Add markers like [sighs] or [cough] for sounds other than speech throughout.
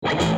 Não,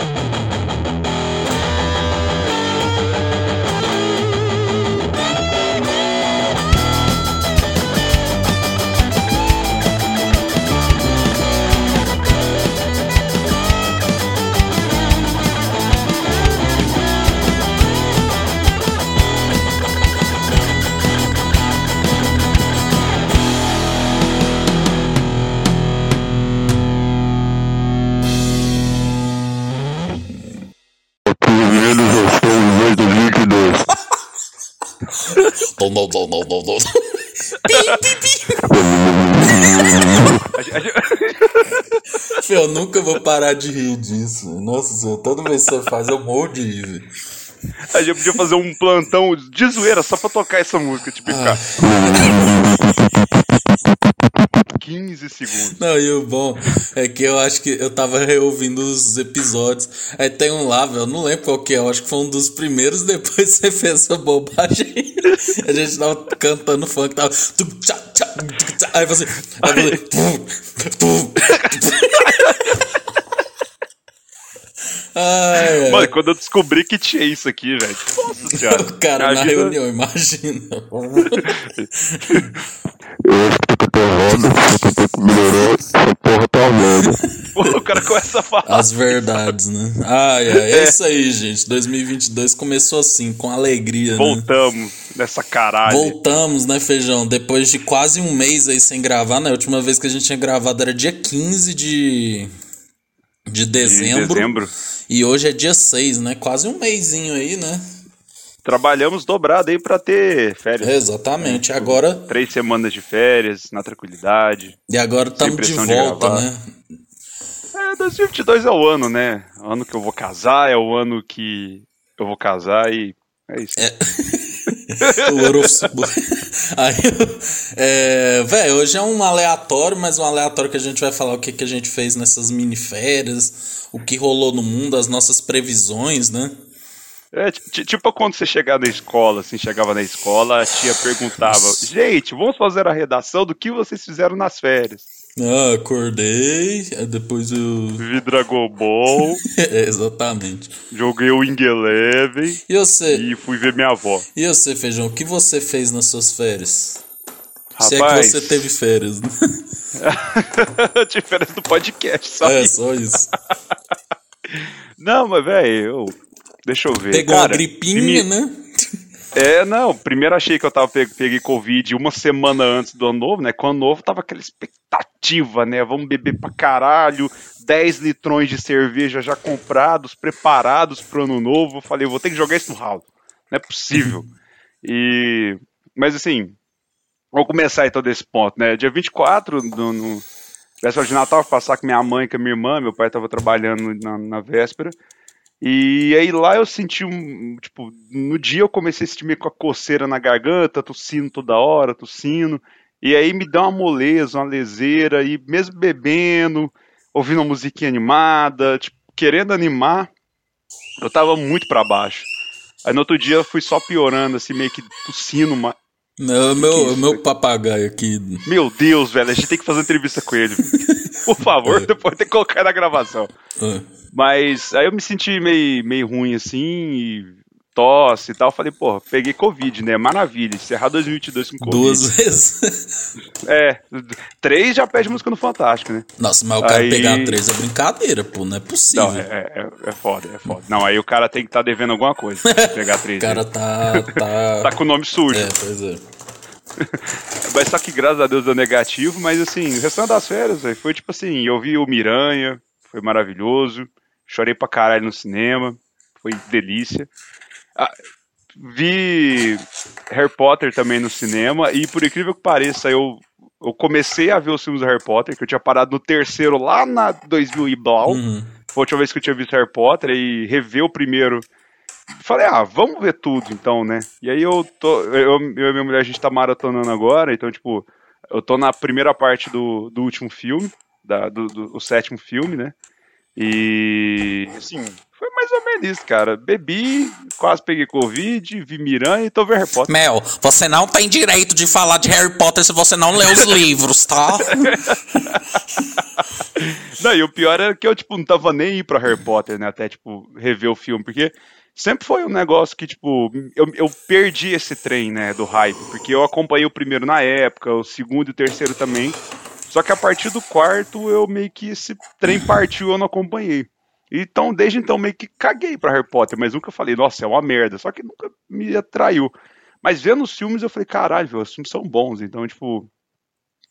eu nunca vou parar de rir disso. Nossa senhora, toda vez que você faz, eu morro de rir. velho. A gente podia fazer um plantão de zoeira só pra tocar essa música, tipo, ficar 15 segundos. Não, e o bom é que eu acho que eu tava reouvindo os episódios. Aí tem um lá, velho, eu não lembro qual que é, eu acho que foi um dos primeiros, [laughs] depois você fez essa bobagem. A gente tava cantando funk, tava. Aí você. Aí você. Ai. Mano, quando eu descobri que tinha isso aqui, velho. Nossa senhora. O [laughs] cara na vida- reunião, imagina. Pô, o cara começa a falar. As verdades, né? Ai, ai, é isso aí, gente. 2022 começou assim, com alegria, né? Voltamos nessa caralho. Voltamos, né, Feijão? Depois de quase um mês aí sem gravar, né? A última vez que a gente tinha gravado era dia 15 de, de Em dezembro. dezembro. E hoje é dia 6, né? Quase um mêsinho aí, né? Trabalhamos dobrado aí pra ter férias. Exatamente. Agora, Três semanas de férias, na tranquilidade. e agora estamos de de volta, gravar. né? É, 2022 é o ano, né? O ano que eu vou casar, é o ano que eu vou casar e é isso. [laughs] o. [laughs] Aí, é, velho, hoje é um aleatório, mas um aleatório que a gente vai falar o que, que a gente fez nessas mini férias, o que rolou no mundo, as nossas previsões, né? É, ti- tipo quando você chegava na escola, assim, chegava na escola, a tia perguntava, gente, vamos fazer a redação do que vocês fizeram nas férias. Ah, acordei, depois eu. Vi Dragon Ball, [laughs] É, exatamente. joguei o Wing Eleven E você? e fui ver minha avó. E você, Feijão, o que você fez nas suas férias? Se é que Rapaz, você teve férias, né? [laughs] diferença do podcast, só É, só isso. [laughs] Não, mas, velho, eu... deixa eu ver. Pegou Cara, uma gripinha, prime- né? É, não, primeiro achei que eu tava pe- peguei Covid uma semana antes do ano novo, né? Com o ano novo tava aquela expectativa, né? Vamos beber pra caralho, 10 litrões de cerveja já comprados, preparados pro ano novo. Eu falei, vou ter que jogar isso no ralo. Não é possível. E. Mas assim, vamos começar então desse ponto, né? Dia 24, no, no véspera de Natal, passar com minha mãe com a minha irmã, meu pai tava trabalhando na, na véspera. E aí lá eu senti um. Tipo, no dia eu comecei a sentir meio com a coceira na garganta, tossindo toda hora, tossindo. E aí me deu uma moleza, uma leseira, e mesmo bebendo, ouvindo uma musiquinha animada, tipo, querendo animar, eu tava muito pra baixo. Aí no outro dia eu fui só piorando, assim, meio que tossindo. ma- Não, o meu, meu papagaio aqui. Meu Deus, velho, a gente tem que fazer uma entrevista com ele. Por favor, [laughs] depois tem que colocar na gravação. Ah, Mas aí eu me senti meio, meio ruim assim, e tosse e tal. Falei, porra, peguei Covid, né? Maravilha, encerrar 2022 com Covid. duas vezes. [laughs] É, três já pede música no Fantástico, né? Nossa, mas o cara Aí- pegar três é brincadeira, pô. Não é possível. Não, é, é, é foda, é foda. Não, aí o cara tem que estar devendo alguma coisa. pra Pegar [laughs] três. O cara né? tá. Tá, [laughs] Tá com o nome sujo. É, pois é. Mas só que graças a Deus deu negativo, mas assim, o restante das férias, véio, foi tipo assim, eu vi o Miranha, foi maravilhoso, chorei pra caralho no cinema, foi delícia. Ah, vi Harry Potter também no cinema, e por incrível que pareça, eu, eu comecei a ver os filmes do Harry Potter, que eu tinha parado no terceiro lá na 2000 e blau, Uhum. foi a última vez que eu tinha visto Harry Potter, e rever o primeiro Falei, ah, vamos ver tudo então, né? E aí eu tô. Eu, eu e minha mulher, a gente tá maratonando agora, então, tipo, eu tô na primeira parte do, do último filme, da, do, do- o sétimo filme, né? E assim, foi mais ou menos isso, cara. Bebi, quase peguei Covid, vi Miranha e tô vendo Harry Potter. Mel, você não tem direito de falar de Harry Potter se você não lê os [laughs] livros, tá? [laughs] Não, e o pior era que eu, tipo, não tava nem aí pra Harry Potter, né? Até, tipo, rever o filme, porque sempre foi um negócio que, tipo, eu, eu perdi esse trem, né, do hype, porque eu acompanhei o primeiro na época, o segundo e o terceiro também. Só que a partir do quarto, eu meio que esse trem partiu eu não acompanhei. Então, desde então, meio que caguei pra Harry Potter, mas nunca falei, nossa, é uma merda. Só que nunca me atraiu. Mas vendo os filmes, eu falei, caralho, os filmes são bons. Então, tipo,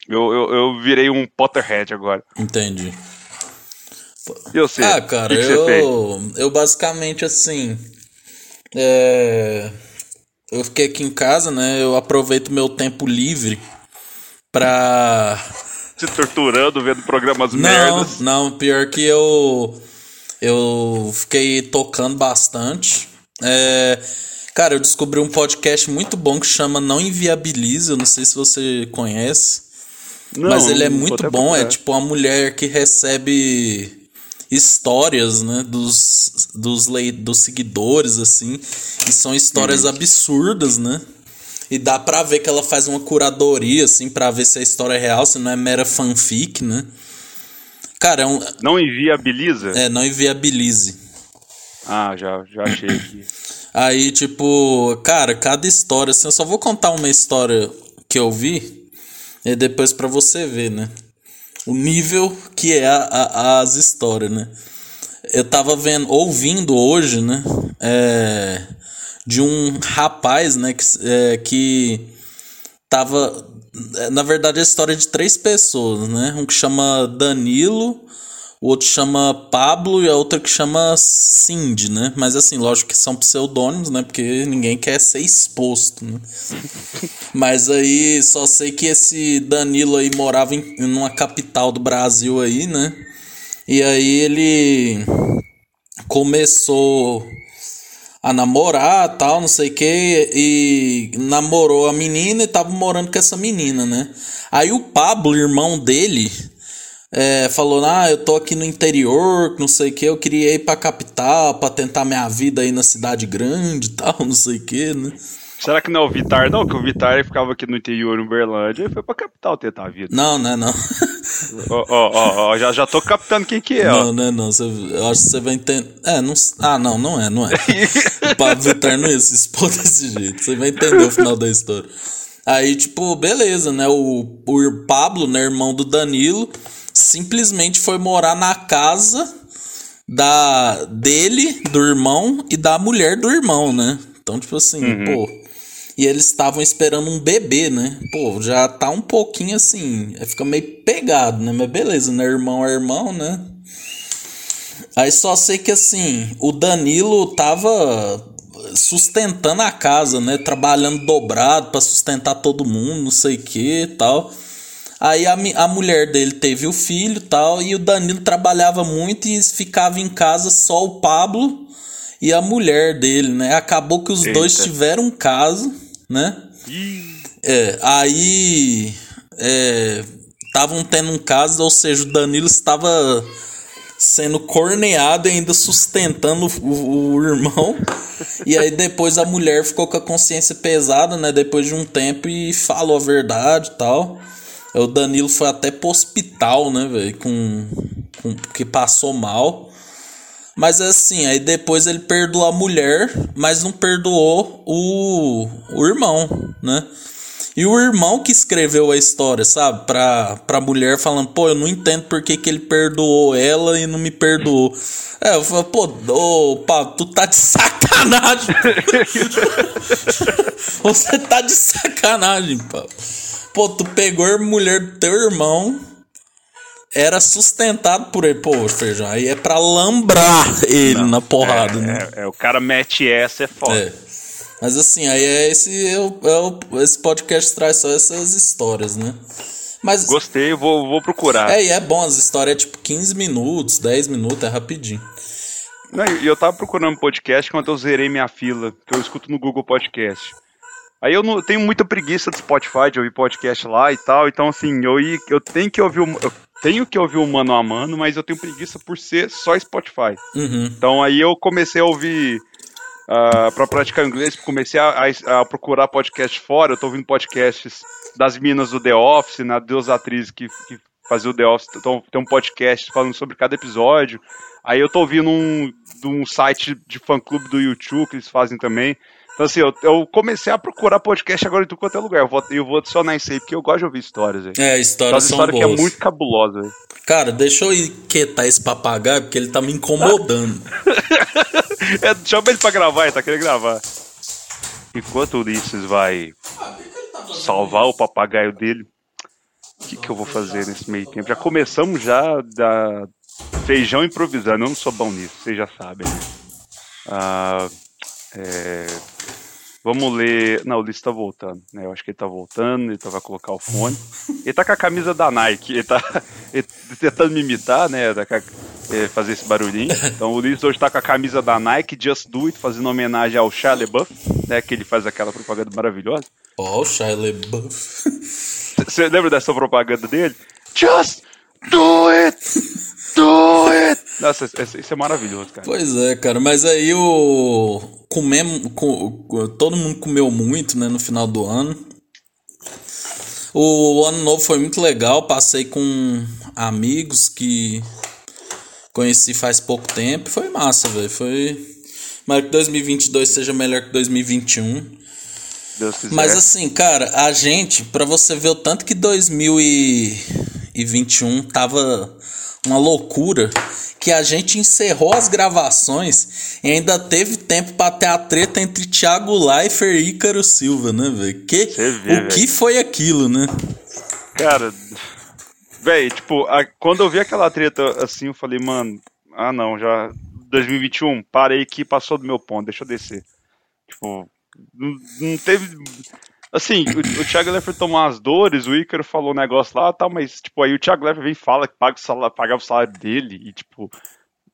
eu, eu, eu virei um Potterhead agora. Entendi. Eu sei. Ah, cara, que que eu, eu basicamente assim. É, eu fiquei aqui em casa, né? Eu aproveito meu tempo livre pra. Se torturando, vendo programas não, merdas. Não, pior que eu. Eu fiquei tocando bastante. É, cara, eu descobri um podcast muito bom que chama Não Inviabiliza. Eu não sei se você conhece. Não, mas ele é muito bom. É tipo uma mulher que recebe histórias, né, dos, dos, lei, dos seguidores, assim, e são histórias uhum. absurdas, né? E dá pra ver que ela faz uma curadoria, assim, pra ver se a história é real, se não é mera fanfic, né? Cara, é um... Não inviabiliza? É, não inviabilize. Ah, já, já achei aqui. [coughs] Aí, tipo, cara, cada história, assim, eu só vou contar uma história que eu vi, e depois para você ver, né? o nível que é a, a, as histórias, né? Eu tava vendo, ouvindo hoje, né? É, de um rapaz, né? Que, é, que tava. Na verdade, a história de três pessoas, né? Um que chama Danilo, o outro chama Pablo e a outra que chama Cindy, né? Mas assim, lógico que são pseudônimos, né? Porque ninguém quer ser exposto, né? [laughs] Mas aí só sei que esse Danilo aí morava em numa capital do Brasil aí, né? E aí ele começou a namorar, tal, não sei o que, e namorou a menina e tava morando com essa menina, né? Aí o Pablo, irmão dele, é, falou, ah, eu tô aqui no interior, não sei o que, eu queria ir pra capital pra tentar minha vida aí na cidade grande e tal, [laughs] não sei o que, né? Será que não é o Vitar, não? Que o Vitar ficava aqui no interior, em Uberlândia, e foi pra capital tentar a vida. Não, não é não. [laughs] Ó, ó, ó, já, já tô captando quem que é, Não, ó. não é não. Você, eu acho que você vai entender. É, não. Ah, não, não é, não é. [laughs] o Pablo Vitar não ia se expor desse jeito. Você vai entender o final da história. Aí, tipo, beleza, né? O, o Pablo, né, irmão do Danilo, simplesmente foi morar na casa da dele, do irmão e da mulher do irmão, né? Então, tipo assim, uhum. pô. E eles estavam esperando um bebê, né? Pô, já tá um pouquinho assim, fica meio pegado, né? Mas beleza, né? Irmão é irmão, né? Aí só sei que assim, o Danilo tava sustentando a casa, né? Trabalhando dobrado para sustentar todo mundo, não sei o que tal. Aí a, a mulher dele teve o filho tal, e o Danilo trabalhava muito e ficava em casa só o Pablo e a mulher dele, né? Acabou que os Eita. dois tiveram um caso, né? É, aí estavam é, tendo um caso, ou seja, o Danilo estava sendo corneado e ainda sustentando o, o, irmão. E aí depois a mulher ficou com a consciência pesada, né? Depois de um tempo e falou a verdade e tal. O Danilo foi até pro hospital, né, velho? Com, com. que passou mal. Mas assim, aí depois ele perdoou a mulher, mas não perdoou o, o irmão, né? E o irmão que escreveu a história, sabe? Pra, pra mulher falando, pô, eu não entendo por que, ele perdoou ela e não me perdoou. É, eu falei, pô, ô, pá, tu tá de sacanagem. [laughs] Você tá de sacanagem, pá. Pô, tu pegou a mulher do teu irmão, era sustentado por ele. Pô, feijão, aí é pra lambrar ele Não, na porrada, é, né? É, é, o cara mete essa, é foda. É. Mas assim, aí é esse, é o, é o, esse podcast traz só essas histórias, né? Mas, Gostei, vou, vou procurar. É, e é bom, as histórias é tipo 15 minutos, 10 minutos, é rapidinho. E eu tava procurando um podcast quando eu zerei minha fila, que eu escuto no Google Podcast. Aí eu não tenho muita preguiça do Spotify de ouvir podcast lá e tal, então assim, eu, eu tenho que ouvir o, eu tenho que ouvir o mano a mano, mas eu tenho preguiça por ser só Spotify. Uhum. Então aí eu comecei a ouvir uh, ah, para praticar inglês, comecei a, a, a, procurar podcast fora, eu tô ouvindo podcasts das minas do The Office, na Deus Atriz que, que fazer o The Office, tem um podcast falando sobre cada episódio. Aí eu tô ouvindo um, de um site de fã-clube do YouTube que eles fazem também. Então, assim, eu, eu, comecei a procurar podcast agora em tudo quanto é lugar. Eu vou, eu vou adicionar isso aí, porque eu gosto de ouvir histórias. Véio. É, histórias são história boas. que é muito cabulosa. Véio. Cara, deixa eu ir quietar esse papagaio, porque ele tá me incomodando. [laughs] é, chama ele pra gravar, ele tá querendo gravar. Enquanto o Ulisses vai salvar o papagaio dele, o que, que eu vou fazer nesse meio tempo? Já começamos já da feijão improvisando. Eu não sou bom nisso, vocês já sabem. Ah, é, vamos ler. Não, o Ulisses tá voltando. Né? Eu acho que ele tá voltando, ele tá, vai colocar o fone. Ele tá com a camisa da Nike, ele tá, [laughs] ele tá tentando me imitar, né? Tá é, fazer esse barulhinho. Então o Ulisses hoje tá com a camisa da Nike, Just Do It, fazendo homenagem ao Shia LaBeouf, né? Que ele faz aquela propaganda maravilhosa. Ó, oh, o Shia LaBeouf. Você lembra dessa propaganda dele? Just do it! Do it! Nossa, isso é maravilhoso, cara. Pois é, cara, mas aí o. Comemos. Todo mundo comeu muito, né, no final do ano. O ano novo foi muito legal, passei com amigos que conheci faz pouco tempo. Foi massa, velho. Foi. Mas que 2022 seja melhor que 2021. Deus quiser. Mas assim, cara, a gente, para você ver o tanto que 2021 tava uma loucura, que a gente encerrou as gravações e ainda teve tempo para ter a treta entre Thiago Leifert e Ícaro Silva, né, velho? Que, vê, o véio. que foi aquilo, né? Cara, velho, tipo, a, quando eu vi aquela treta assim, eu falei, mano, ah não, já 2021, parei aqui, passou do meu ponto, deixa eu descer. Tipo, não, não teve. Assim, o, o Thiago Leifert tomou as dores, o Ícaro falou um negócio lá, tá, mas, tipo, aí o Thiago Leifert vem e fala que paga o salário, pagava o salário dele, e, tipo,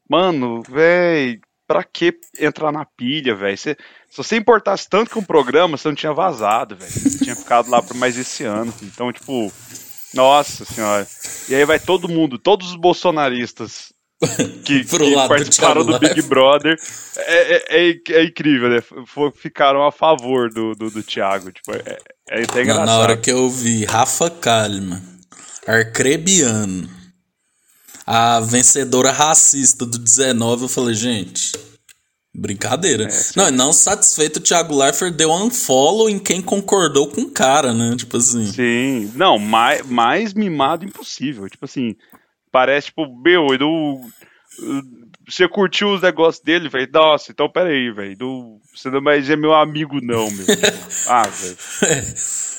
mano, véi, pra que entrar na pilha, velho? Se você importasse tanto com o programa, você não tinha vazado, velho. Você tinha ficado lá por mais esse ano. Então, tipo, nossa senhora. E aí vai todo mundo, todos os bolsonaristas que, [laughs] que do participaram do, Big. Brother é, é, é- é incrível, né? Ficaram a favor do, do, do Thiago. Tipo, é, é até engraçado. na hora que eu vi Rafa Kalimann, Arcrebiano, a vencedora racista do 19, eu falei, gente, brincadeira. não, e não satisfeito, o Thiago Leifert deu um unfollow em quem concordou com o cara, né? Tipo assim. Sim, não, mais, mais mimado impossível. Tipo assim, parece, tipo, meu, eu, você curtiu os negócios dele, velho? Nossa, então peraí, velho. do- Você não mais é meu amigo, não, meu. [laughs] ah, velho. [laughs]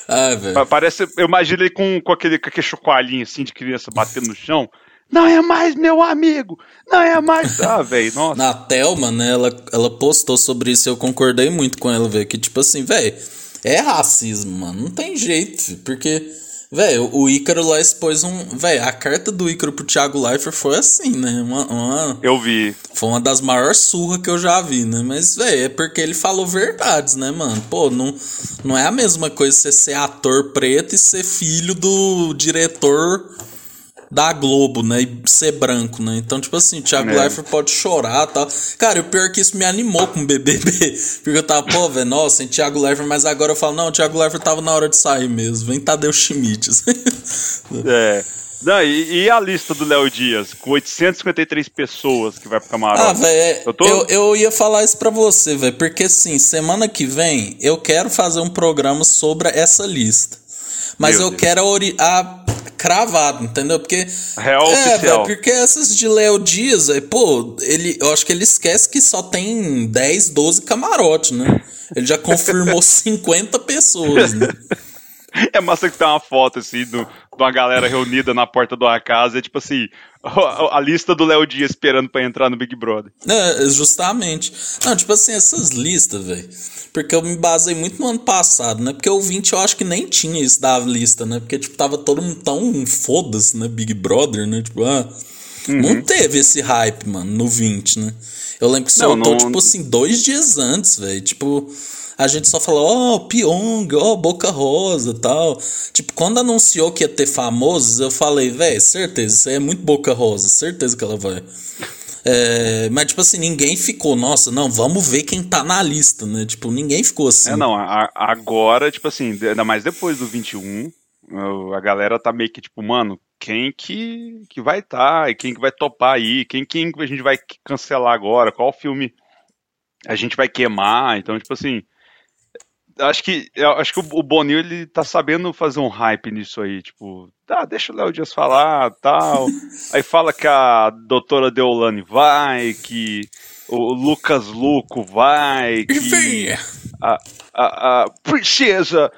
ah, velho. Pa- Parece, eu imagino ele com, com, aquele, com aquele chocoalinho assim de criança batendo no chão. Não é mais meu amigo! Não é mais. [laughs] Ah, velho, nossa. Na Thelma, né, ela, ela postou sobre isso e eu concordei muito com ela, velho. Que tipo assim, velho, é racismo, mano. Não tem jeito, porque, velho, o Ícaro lá expôs um. Velho, a carta do Ícaro pro Thiago Leifert foi assim, né? Uma, uma- Eu vi. foi uma das maiores surras que eu já vi, né? Mas, velho, é porque ele falou verdades, né, mano? Pô, não, não é a mesma coisa você ser ator preto e ser filho do diretor da Globo, né? E ser branco, né? Então, tipo assim, o Thiago É. Leifert pode chorar e tal. Cara, o pior é que isso me animou com o BBB. [laughs] Porque eu tava, pô, velho, nossa, em Thiago Leifert, mas agora eu falo, não, o Thiago Leifert tava na hora de sair mesmo. Vem Tadeu Schmidt. [laughs] É. Não, e, e a lista do Léo Dias, com 853 pessoas que vai pro camarote. Ah, velho, Eu tô- eu, eu ia falar isso pra você, velho, porque assim, semana que vem eu quero fazer um programa sobre essa lista. Mas Meu eu Deus. quero a, a cravado, entendeu? Porque. Real é, oficial. velho, porque essas de Léo Dias, véio, pô, ele, eu acho que ele esquece que só tem 10, 12 camarotes, né? Ele já confirmou [laughs] 50 pessoas, né? É massa que tem uma foto, assim, do, de uma galera reunida na porta de uma casa, é tipo assim, a, [laughs] a lista do Léo Dias esperando pra entrar no Big Brother. É, justamente. Não, tipo assim, essas listas, velho. Porque eu me basei muito no ano passado, né? Porque o 20 eu acho que nem tinha isso da lista, né? Porque, tipo, tava todo mundo tão foda-se, né? Big Brother, né? Tipo, ah. Uhum. Não teve esse hype, mano, no 20, né? Eu lembro que Não, soltou, não- tipo assim, dois dias antes, velho. Tipo, a gente só falou, ó, oh, Pyong, ó, Boca Rosa tal. Tipo, quando anunciou que ia ter famosos, eu falei, velho, certeza, isso aí é muito Boca Rosa, certeza que ela vai. É, mas, tipo assim, ninguém ficou, nossa, não, vamos ver quem tá na lista, né? Tipo, ninguém ficou assim. É, não, a- agora, tipo assim, ainda mais depois do 21, o- a galera tá meio que tipo, mano, quem que, que vai estar tá, e quem que vai topar aí, quem, quem a gente vai cancelar agora, qual filme a gente vai queimar. Então, tipo assim, acho que acho que o Boninho ele tá sabendo fazer um hype nisso aí, tipo, tá, deixa o Léo Dias falar, tal. [laughs] aí fala que a doutora Deolane vai, que o Lucas Luco vai, que a, a, a princesa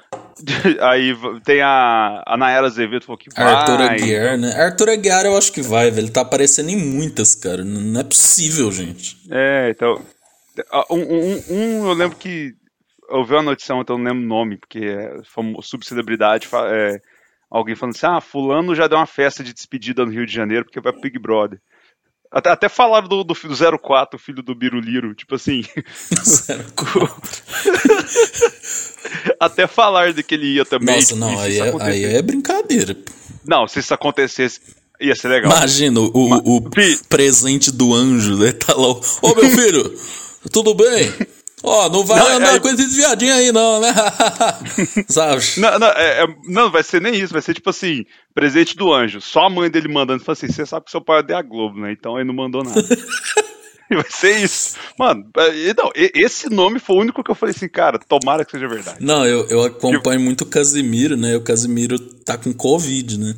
[laughs] aí tem a, a Nayara Azevedo falou que vai. Arthur Aguiar, né? Arthur Aguiar eu acho que vai, velho. Ele tá aparecendo em muitas, cara. Não é possível, gente. É, então. Um, um, um eu lembro que eu vi uma notícia então eu não lembro o nome, porque é subcelebridade, é, alguém falando assim, ah, fulano já deu uma festa de despedida no Rio de Janeiro porque vai pro Big Brother. Até, até falaram do, do, do 04, filho do Biruliro, tipo assim. [laughs] até falar de que ele ia também. Nossa, não, aí é, aí é brincadeira. Não, se isso acontecesse, ia ser legal. Imagina o, Mas, o presente do anjo, né? Tá lá, ô meu [laughs] filho, tudo bem? Ó, oh, não vai não, andar é... com esse viadinho aí, não, né? [laughs] Sabe? Não, não, é, é, não, vai ser nem isso, vai ser tipo assim, presente do anjo. Só a mãe dele mandando, fala assim, você sabe que seu pai é a Globo, né? Então ele não mandou nada. [laughs] vai ser isso. Mano, é, não, esse nome foi o único que eu falei assim, cara, tomara que seja verdade. Não, eu, eu acompanho tipo... muito o Casimiro, né? O Casimiro tá com Covid, né?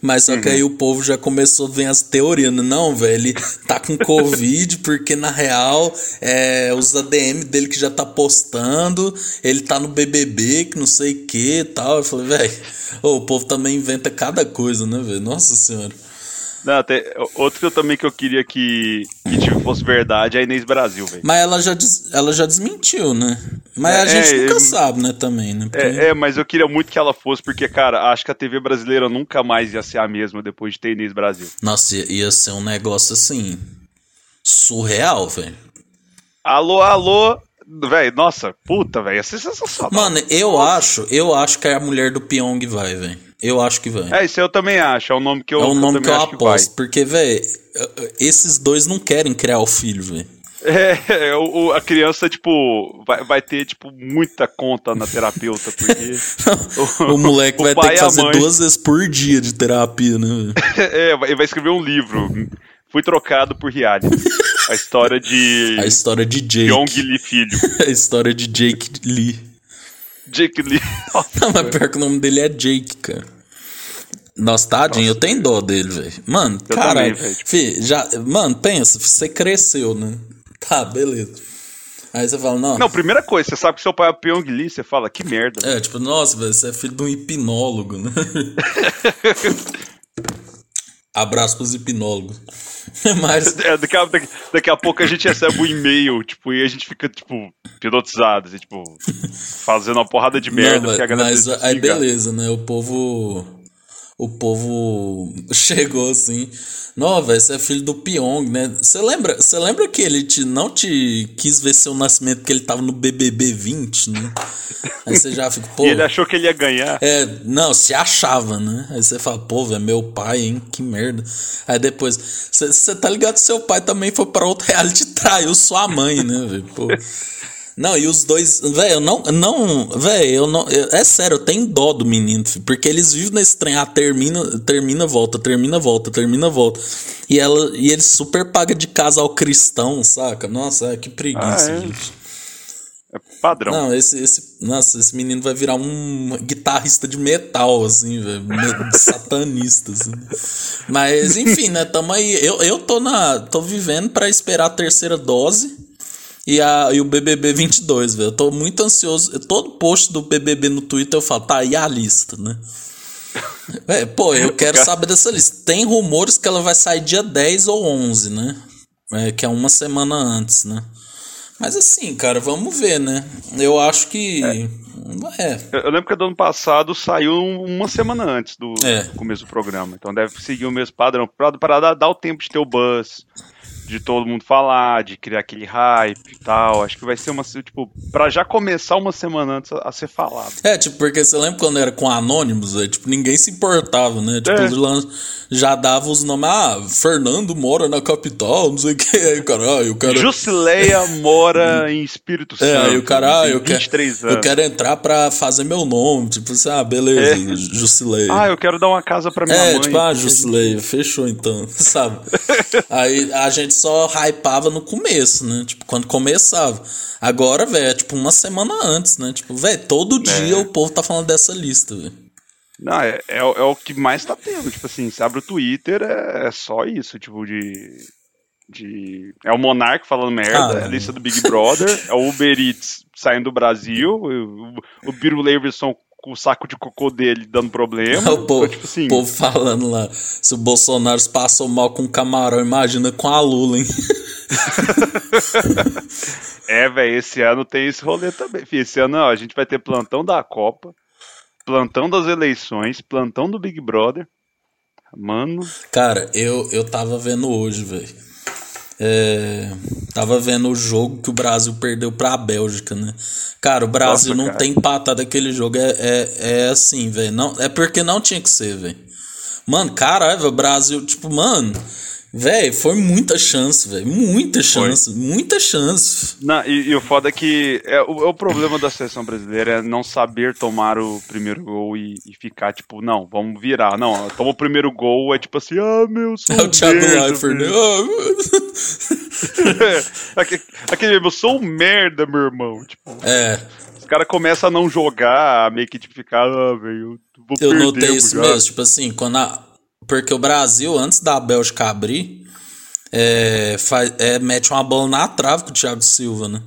Mas só que aí uhum. o povo já começou a ver as teorias. Né? Não, velho, ele tá com Covid porque na real é, os ADM dele que já tá postando, ele tá no BBB, que não sei o que e tal. Eu falei, velho, o povo também inventa cada coisa, né, velho? Nossa senhora. Não, tem, outro que eu também que eu queria que, que tipo, fosse verdade é a Inês Brasil, velho. Mas ela já, des, ela já desmentiu, né? Mas é, a gente é, nunca é, sabe, né, também, né? Porque... É, é, mas eu queria muito que ela fosse, porque, cara, acho que a TV brasileira nunca mais ia ser a mesma depois de ter Inês Brasil. Nossa, ia, ia ser um negócio assim. surreal, velho. Alô, alô, Véi, nossa, puta, velho, ia ser sensacional. Mano, eu acho, eu acho que a mulher do Pyong vai, velho. Eu acho que vai. É, isso eu também acho. É o nome que eu É o nome que eu, que eu aposto. Porque, velho, esses dois não querem criar o filho, velho. É, [laughs] é o, a criança, tipo, vai, vai ter, tipo, muita conta na terapeuta, porque... o, [laughs] o, moleque o vai ter que fazer duas vezes por dia de terapia, né? [laughs] é, ele vai escrever um livro. Fui trocado por reality. A história de... [laughs] A história de Jake. Yong Lee Filho. [laughs] a história de Jake Lee. Jake Lee. [laughs] Não, mas pior que o nome dele é Jake, cara. Nossa, tadinho, Nossa, eu tenho dó dele, velho. Mano, caralho. já, mano, pensa, você cresceu, né? Tá, beleza. Aí você fala, não. Não, primeira coisa, você sabe que seu pai é Pyong Lee, você fala, que merda. É, tipo, nossa, velho, você é filho de um hipnólogo, né? Abraço pros hipnólogos. [laughs] Mas... É, daqui, a, daqui, daqui, a pouco a gente recebe um e-mail, tipo, e a gente fica, tipo, hipnotizado, assim, tipo, fazendo uma porrada de merda. Não, mas, mas aí beleza, né? O povo o povo chegou assim. Não, velho, você é filho do Pyong, né? Você lembra, lembra que ele te, não te quis ver seu nascimento porque ele tava no BBB 20, né? Aí você já fica, pô. e ele achou que ele ia ganhar. É, não, se achava, né? Aí você fala, pô, velho, meu pai, hein? Que merda. Aí depois, você tá ligado que seu pai também foi pra outro [laughs] reality traiu sua mãe, né, velho? Pô. Não, e os dois, velho, eu não, não, velho, eu não, eu, é sério, eu tenho dó do menino, porque eles vivem nesse trem, ah, termina, termina, volta, termina, volta, termina, volta. E ela, e ele super paga de casal cristão, saca? Nossa, é, que preguiça, ah, é. gente. É padrão. Não, esse, esse, nossa, esse menino vai virar um guitarrista de metal, assim, velho, satanista, assim. Mas, enfim, né, tamo aí, eu, eu tô na, tô vivendo para esperar a terceira dose, e, a, e o BBB 22, velho. Eu tô muito ansioso. Todo post do BBB no Twitter eu falo, tá aí a lista, né? [laughs] É, pô, eu quero saber dessa lista. Tem rumores que ela vai sair dia 10 ou 11, né? É, que é uma semana antes, né? Mas assim, cara, vamos ver, né? Eu acho que. É. é. Eu lembro que do ano passado saiu uma semana antes do é. começo do programa. Então deve seguir o mesmo padrão. Para dar, dar o tempo de ter o buzz de todo mundo falar, de criar aquele hype e tal. Acho que vai ser uma, tipo, pra já começar uma semana antes a, a ser falado. É, tipo, porque você lembra quando era com Anônimos, véio? tipo, ninguém se importava, né? Tipo, é. já dava os nomes, ah, Fernando mora na capital, não sei o que, aí o cara, ah, eu quero... Jusileia mora [laughs] em Espírito Santo. É, aí o cara, ah, eu quero, eu quero entrar pra fazer meu nome, tipo assim, ah, beleza, é. Jusileia. Ah, eu quero dar uma casa pra minha é, mãe. É, tipo, ah, Jusileia, fechou então, [laughs] sabe? [laughs] aí a gente só hypava no começo, né? Tipo, quando começava. Agora, velho, é tipo uma semana antes, né? Tipo, velho, todo é. dia o povo tá falando dessa lista, velho. Não, é, é, é, o que mais tá tendo. Tipo assim, você abre o Twitter, é, é só isso, tipo, de. de é o Monark falando merda, ah, é a lista do Big Brother, é o Uber Eats saindo do Brasil, o, o Biro Leverson com o saco de cocô dele dando problema. [laughs] o povo, tipo assim... povo falando lá, se o Bolsonaro passou mal com o camarão, imagina com a Lula, hein? [laughs] é, velho, esse ano tem esse rolê também. Esse ano ó, a gente vai ter plantão da Copa, plantão das eleições, plantão do Big Brother. Mano. Cara, eu, eu tava vendo hoje, velho. É, tava vendo o jogo que o Brasil perdeu pra Bélgica, né? Cara, o Brasil Nossa, não cara. tem empatado aquele jogo. É, é, é assim, velho. É porque não tinha que ser, velho. Mano, caralho, o Brasil, tipo, mano. Velho, foi muita chance, velho. Muita chance, foi. muita chance. Não, e, e, o foda é que é, o, é o, problema da seleção brasileira é não saber tomar o primeiro gol e, e, ficar tipo, não, vamos virar. Não, toma o primeiro gol, é tipo assim, ah, meu, sou É o Thiago Leifert, né? Ah, [laughs] aquele, aquele, eu sou um merda, meu irmão. Tipo, é. Os caras começam a não jogar, meio que tipo, ficar, ah, velho, vou eu perder. Eu notei isso já. mesmo, tipo assim, quando a porque o Brasil, antes da Bélgica abrir, é, faz, é, mete uma bola na trave com o Thiago Silva, né?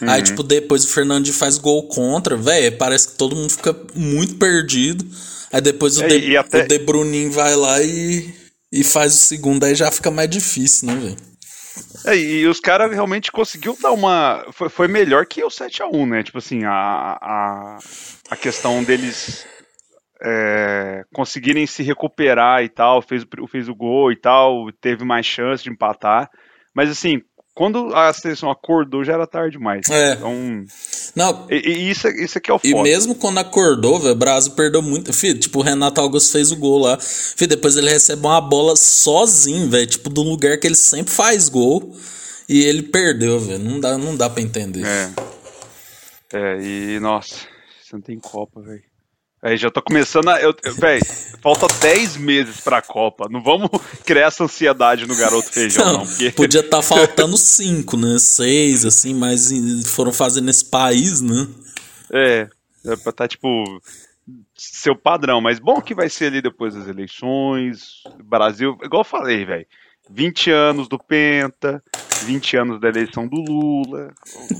Uhum. Aí, tipo, depois o Fernandinho faz gol contra, velho. Parece que todo mundo fica muito perdido. Aí depois o, é, de, até... o De Bruninho vai lá e, e faz o segundo, aí já fica mais difícil, né, velho? É, e os caras realmente conseguiu dar uma. Foi, foi melhor que o 7x1, né? Tipo assim, a, a, a questão deles é, conseguirem se recuperar e tal, fez, fez o gol e tal, teve mais chance de empatar. Mas assim, quando a seleção acordou já era tarde demais. É. Então. Não. E, e isso, isso aqui é o foda. E mesmo quando acordou, velho, o Brasil perdeu muito. Filho, tipo, o Renato Augusto fez o gol lá. Filho, depois ele recebe uma bola sozinho, velho. Tipo, do lugar que ele sempre faz gol. E ele perdeu, velho. Não dá, não dá pra entender. É. É, e nossa, você não tem Copa, velho. Aí já tô começando a. Eu, véi, falta 10 meses pra Copa. Não vamos [laughs] criar essa ansiedade no garoto feijão, não. não porque... Podia estar tá [laughs] faltando 5, né? 6, assim, mas foram fazendo nesse país, né? É, é pra tá tipo. Seu padrão, mas bom que vai ser ali depois das eleições. Brasil, igual eu falei, velho. 20 anos do Penta, 20 anos da eleição do Lula.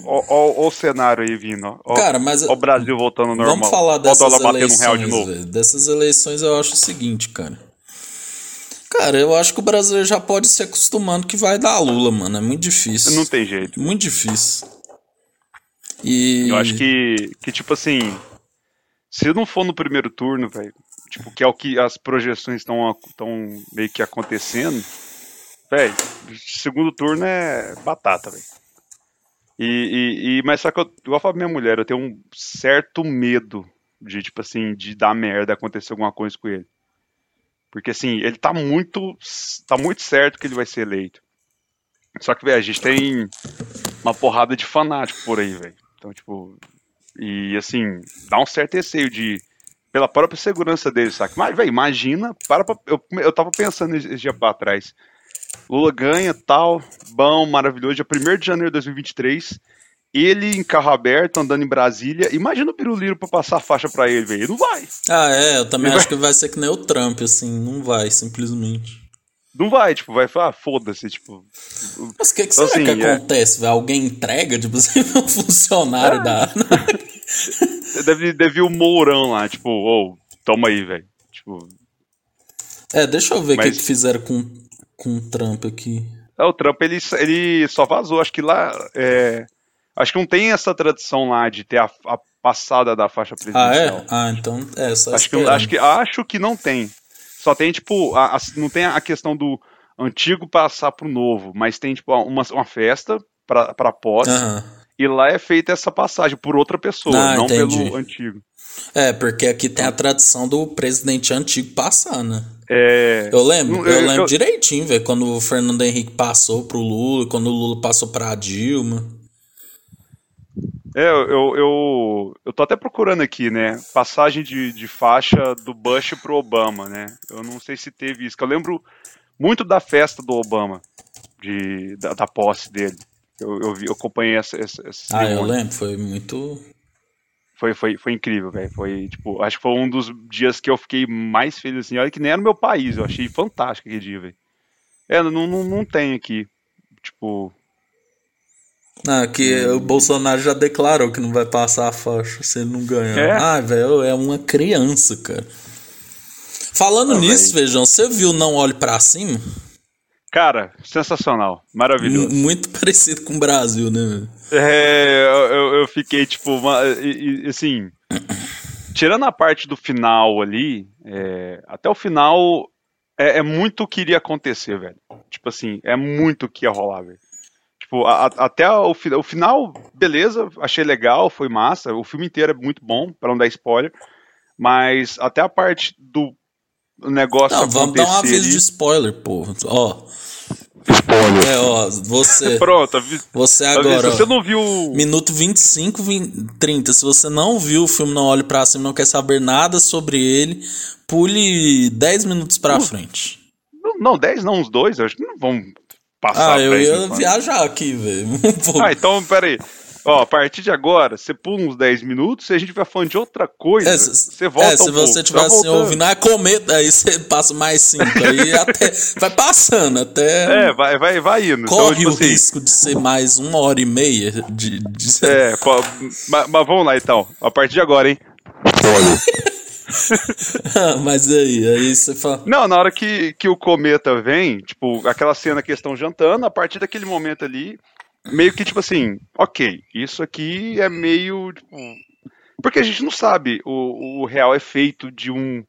Olha o cenário aí vindo. Ó, Cara, mas. o Brasil voltando ao normal. Vamos falar dessas eleições. Um real de novo. Dessas eleições eu acho o seguinte, cara. Cara, eu acho que o brasileiro já pode se acostumando que vai dar Lula, mano. É muito difícil. Não tem jeito. Muito difícil. E. Eu acho que, que tipo assim. Se não for no primeiro turno, velho. Tipo, que é o que as projeções estão meio que acontecendo Velho, segundo turno é batata, velho. E, e, e, mas só que eu, igual eu falo pra minha mulher, eu tenho um certo medo de, tipo assim, de dar merda, acontecer alguma coisa com ele. Porque assim, ele tá muito. tá muito certo que ele vai ser eleito. Só que, velho, a gente tem uma porrada de fanático por aí, velho. Então, tipo. E assim, dá um certo receio de. Pela própria segurança dele, saca? Mas, velho, imagina. Para pra, eu, eu tava pensando esse dia pra trás. Lula ganha, tal, bom, maravilhoso. Dia 1 de janeiro de 2023. Ele em carro aberto, andando em Brasília. Imagina o Piruliro pra passar a faixa pra ele, velho. Não vai. Ah, é, eu também ele acho vai... que vai ser que nem o Trump, assim. Não vai, simplesmente. Não vai, tipo, vai falar, ah, foda-se, tipo. Mas o que, que então, será assim, que é... acontece? Alguém entrega, tipo, [laughs] assim, um funcionário é. da. [laughs] deve, deve o Mourão lá, tipo, ô, oh, toma aí, velho. Tipo. É, deixa eu ver o Mas... que, que fizeram com com o Trump aqui. É, o Trump ele, ele só vazou. Acho que lá. É, acho que não tem essa tradição lá de ter a, a passada da faixa presidencial. Ah, é? Ah, então é só acho que, acho que Acho que não tem. Só tem, tipo, a, a, não tem a questão do. antigo passar pro novo, mas tem tipo uma, uma festa pra, pra posse, Aham. e lá é feita essa passagem por outra pessoa, Ah, não entendi. pelo antigo. É, porque aqui tem a tradição do presidente antigo passar, né? É, Eu lembro, eu, eu- lembro eu- direitinho, velho, quando o Fernando Henrique passou pro Lula, quando o Lula passou pra Dilma. é, eu, eu, eu tô até procurando aqui, né? Passagem de, de faixa do Bush pro Obama, né? Eu não sei se teve isso, que eu lembro muito da festa do Obama, de, da, da posse dele. Eu, eu, vi, eu acompanhei essa, essa, essa Ah, eu lembro, foi muito. Foi, foi, foi incrível, velho. Foi, tipo, acho que foi um dos dias que eu fiquei mais feliz, assim. Olha que nem era o meu país, eu achei fantástico aquele dia, velho. É, não, não, não tem aqui, tipo... Ah, que Hum. o Bolsonaro já declarou que não vai passar a faixa se ele não ganhar. É? Ah, velho, é uma criança, cara. Falando Ah, nisso, velho. Feijão, você viu Não Olhe Pra Cima? Cara, sensacional, maravilhoso. M- Muito [laughs] parecido com o Brasil, né? velho? É, eu, eu- fiquei, tipo, uma- e- e- assim... Tirando a parte do final ali, é, até o final é, é muito o que iria acontecer, velho. Tipo assim, é muito o que ia rolar, velho. Tipo, a- a- até o, o final, beleza, achei legal, foi massa. O filme inteiro é muito bom, pra não dar spoiler. Mas até a parte do negócio Não, vamos dar um acontecer aviso ali- de spoiler, pô. Ó. É, ó, você, [laughs] Pronto, avi- você agora, se ó, você não viu. minuto 25, 20, 30. Se você não viu o filme Não Olhe Pra Cima, não quer saber nada sobre ele, pule 10 minutos pra frente. Não, não, 10 não, uns dois, acho que não vão passar. Ah, eu 10 ia viajar aqui, velho. [laughs] Ah, então, peraí. Ó, a partir de agora, você pula uns 10 minutos e a gente vai falando de outra coisa. É, se- você volta é, se um você pouco, estiver tá assim ouvindo, ah, cometa, aí você passa mais 5. Aí [laughs] até. Vai passando, até. É, vai, vai, vai indo. corre então, tipo o assim, risco de ser mais uma hora e meia de. de... É, pô, mas, mas vamos lá então. A partir de agora, hein? [laughs] [laughs] Mas aí, aí você fala. Não, na hora que, que o cometa vem, tipo, aquela cena que eles estão jantando, a partir daquele momento ali, meio que tipo assim, ok, isso aqui é meio. Tipo, porque a gente não sabe o, o real efeito de um.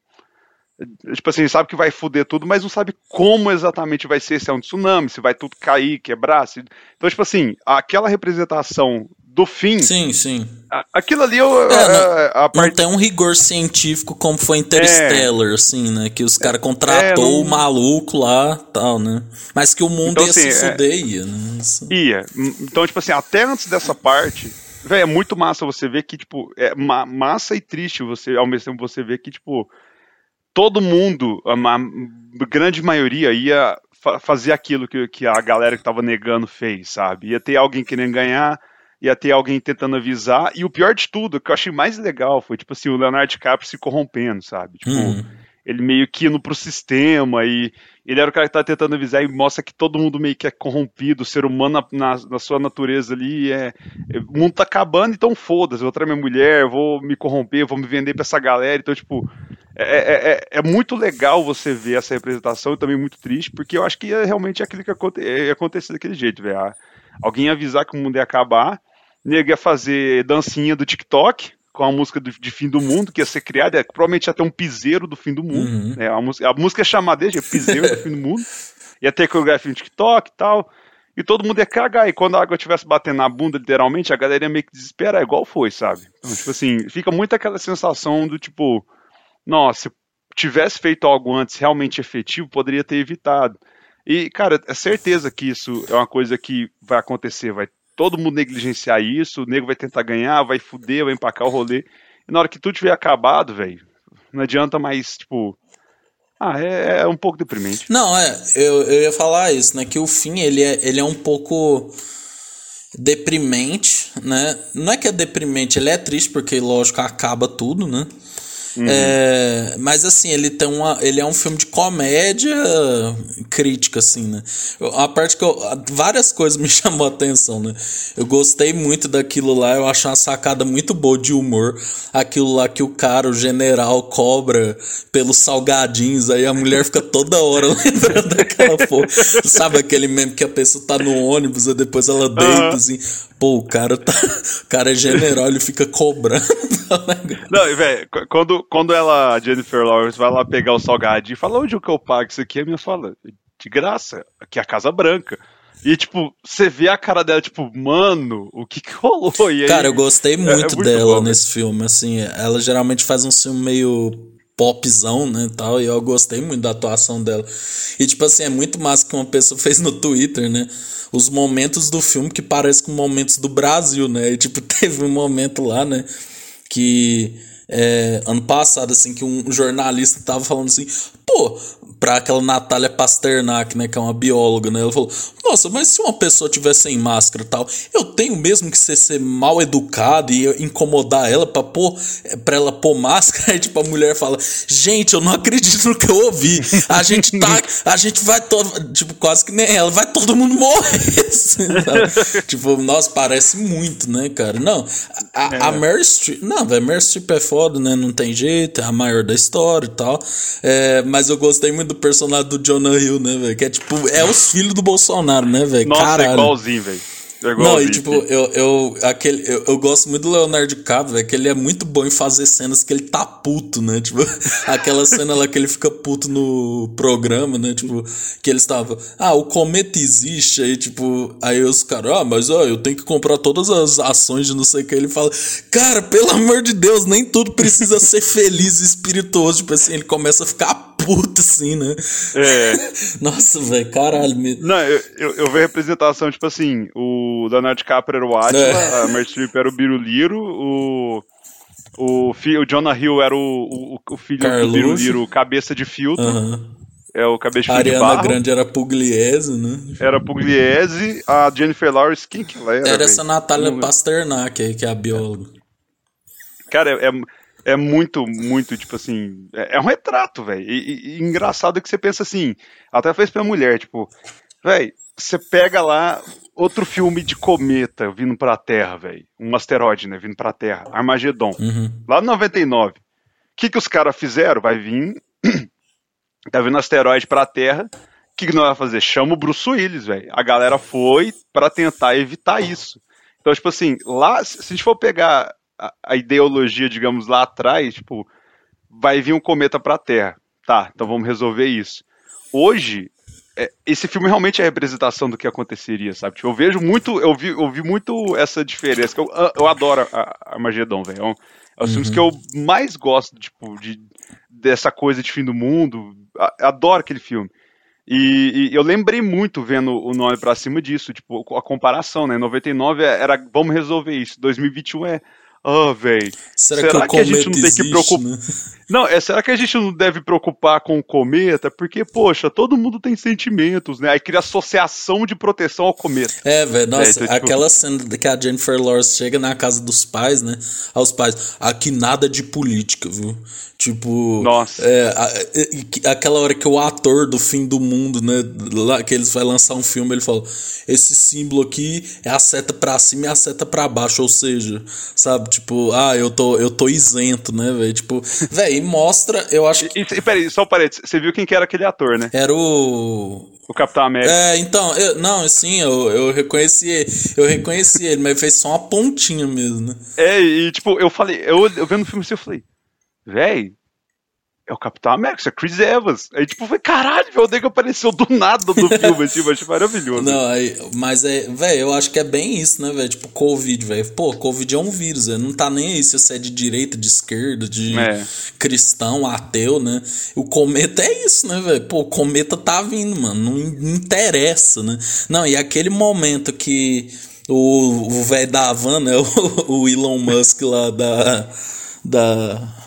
Tipo assim, sabe que vai foder tudo, mas não sabe como exatamente vai ser, se é um tsunami, se vai tudo cair, quebrar. Se... Então, tipo assim, aquela representação do fim, Sim, sim. Aquilo ali eu, É, a- não- a, a Não parte. tem um rigor científico como foi Interstellar, assim, né? Que os caras contratou É, não- o maluco lá tal, né? Mas que o mundo Então, ia assim, se é- fuder, ia, né? Isso- Ia. Então, tipo assim, até antes dessa parte, velho, é muito massa você ver que, tipo, é ma- massa e triste você, ao mesmo tempo você ver que, tipo, todo mundo, a ma- grande maioria, ia fa- fazer aquilo que, que a galera que tava negando fez, sabe? Ia ter alguém querendo ganhar, ia ter alguém tentando avisar, e o pior de tudo, o que eu achei mais legal foi, tipo assim, o Leonardo DiCaprio se corrompendo, sabe? Tipo, Uhum. ele meio que indo pro sistema e ele era o cara que tá tentando avisar e mostra que todo mundo meio que é corrompido, o ser humano na, na- na sua natureza ali é, é- o mundo tá acabando, então foda-se, eu vou trair minha mulher, vou me corromper, vou me vender pra essa galera, então tipo, é, é, é- é muito legal você ver essa representação e também muito triste, porque eu acho que é realmente aquilo que aconte, ia acontecer daquele jeito, velho, Ah, alguém avisar que o mundo ia acabar, nego ia fazer dancinha do TikTok, com a música do- de fim do mundo, que ia ser criada, é, provavelmente ia ter um piseiro do fim do mundo. Uhum. né, a, música, a música é chamada desde piseiro do fim do mundo. [laughs] Ia ter coreografia no TikTok e tal. E todo mundo ia cagar. E quando a água estivesse batendo na bunda, literalmente, a galera ia meio que desesperar, igual foi, sabe? Então, tipo assim, fica muito aquela sensação do tipo, nossa, se tivesse feito algo antes realmente efetivo, poderia ter evitado. E, cara, é certeza que isso é uma coisa que vai acontecer. Vai todo mundo negligenciar isso, o nego vai tentar ganhar, vai fuder, vai empacar o rolê. E na hora que tudo tiver acabado, velho, não adianta mais, tipo. Ah, é, é um pouco deprimente. Não, é, eu, eu ia falar isso, né? Que o fim, ele é, ele é um pouco deprimente, né? Não é que é deprimente, ele é triste porque, lógico, acaba tudo, né? É, mas assim, ele tem uma. Ele é um filme de comédia crítica, assim, né? A parte que eu. Várias coisas me [laughs] chamou a atenção, né? Eu gostei muito daquilo lá, eu achei uma sacada muito boa de humor. Aquilo lá que o cara, o general, cobra pelos salgadinhos, aí a mulher fica toda hora [laughs] lembrando daquela porra. Sabe aquele meme que a pessoa tá no ônibus e depois ela deita Aham. assim. Pô, o cara tá. O cara é general, ele fica cobrando. [laughs] Não, velho, qu- quando, quando ela, a Jennifer Lawrence, vai lá pegar o salgadinho e fala, onde que eu pago isso aqui? A minha fala, de graça, que é a Casa Branca. E, tipo, você vê a cara dela, tipo, mano, o que que rolou? Aí, cara, eu gostei muito, é, é muito dela bom, nesse filme, assim, ela geralmente faz um filme meio popzão, né, tal, e eu gostei muito da atuação dela. E, tipo assim, é muito massa que uma pessoa [laughs] fez no Twitter, né, os momentos do filme que parecem com momentos do Brasil, né, e, tipo, [laughs] teve um momento lá, né, que... É, ano passado, assim, que um jornalista tava falando assim, pô, pra aquela Natália Pasternak, né, que é uma bióloga, né? Ela falou: "Nossa, mas se uma pessoa tiver sem máscara e tal, eu tenho mesmo que ser, ser mal educado e incomodar ela para pôr para ela pôr máscara". [laughs] Aí tipo a mulher fala: "Gente, eu não acredito no que eu ouvi. A gente tá, a gente vai todo, tipo, quase que nem ela, vai todo mundo morrer". [laughs] Assim, tipo, nossa, parece muito, né, cara? Não, a, é. a Mary Streep, não, velho, Mary Streep é foda, né? Não tem jeito, é a maior da história e tal. É, mas eu gostei muito do personagem do Jonah Hill, né, velho? Que é tipo, é os filhos do Bolsonaro, né, velho? Nossa, é Caralho. é igualzinho, velho. É não, e tipo, eu, eu, aquele, eu, eu gosto muito do Leonardo DiCaprio, velho, que ele é muito bom em fazer cenas que ele tá puto, né? [laughs] Tipo, aquela cena lá que ele fica puto no programa, né? Tipo, que ele estava, ah, o cometa existe, aí tipo, aí os caras, ah, mas ó, eu tenho que comprar todas as ações de não sei o que. Ele fala, cara, pelo amor de Deus, nem tudo precisa ser feliz e espirituoso. Tipo assim, ele começa a ficar puto, assim, né? É. [laughs] Nossa, velho, caralho. Me... Não, eu, eu, eu, vi a representação, tipo assim, o Leonardo DiCaprio era o Atila, é. a Meryl Streep era o Biruliro, o... O, o Jonah Hill era o, o, o filho Carluxo. do Biruliro, cabeça de filtro. Uhum. É o cabeça de filtro A Ariana Grande era Pugliese, né? Era Pugliese, a Jennifer Lawrence, quem que ela era? Era essa Natália Pasternak aí, que é a bióloga. Cara, é, é é muito, muito, tipo assim, é, é um retrato, velho. E, e, engraçado é que você pensa assim, até fez pra mulher, tipo, velho, você pega lá outro filme de cometa vindo pra Terra, velho. Um asteroide, né, vindo pra Terra, Armagedon. Uhum. Lá no 99. O que que os caras fizeram? Vai vir, [clears throat] tá vindo asteroide pra Terra, o que que nós vamos fazer? Chama o Bruce Willis, velho. A galera foi para tentar evitar isso. Então, tipo assim, lá, se a gente for pegar a, ideologia, digamos, lá atrás, tipo, vai vir um cometa para a Terra. Tá, então vamos resolver isso. Hoje, é, esse filme realmente é a representação do que aconteceria, sabe? Tipo, eu vejo muito, eu vi, eu vi muito essa diferença. Eu, eu adoro a, Armagedon, velho. É um, é os uhum. filmes que eu mais gosto, tipo, de, dessa coisa de fim do mundo. adoro aquele filme. E, e, eu lembrei muito vendo o nome pra cima disso, tipo, a comparação, né? 99 era vamos resolver isso, 2021 é ah, oh, velho. Será, será, que, que a gente não tem que preocupar? Né? Não, é, será que a gente não deve preocupar com o cometa? Porque, poxa, todo mundo tem sentimentos, né? Aí cria associação de proteção ao cometa. É, velho, nossa, é, então, tipo... aquela cena que a Jennifer Lawrence chega na casa dos pais, né? Aos pais, aqui nada de política, viu? Tipo. Nossa. É, aquela hora que o ator do fim do mundo, né? Lá, que eles vai lançar um filme, ele fala: esse símbolo aqui é a seta pra cima e a seta pra baixo. Ou seja, sabe? Tipo, ah, eu tô, eu tô isento, né, velho? Tipo, [laughs] velho, e mostra, eu acho que. E, e, peraí, só um parênteses. Você viu quem que era aquele ator, né? Era o. O Capitão América. É, então, eu, não, sim, eu, eu reconheci eu reconheci ele, mas fez só uma pontinha mesmo, né? É, e tipo, eu falei, eu, eu vendo o filme assim, eu falei, véi, é o Capitão América, é Chris Evans. Aí, tipo, foi caralho, o que apareceu do nada no filme, tipo, achei maravilhoso. Não, aí, mas é, velho, eu acho que é bem isso, né, velho? Tipo, Covid, velho. Pô, Covid é um vírus, véio. não tá nem aí se você é de direita, de esquerda, de é. cristão, ateu, né? O cometa é isso, né, velho? Pô, o cometa tá vindo, mano, não, interessa, né? Não, e aquele momento que o velho da Havana, [laughs] o, o Elon Musk lá da. da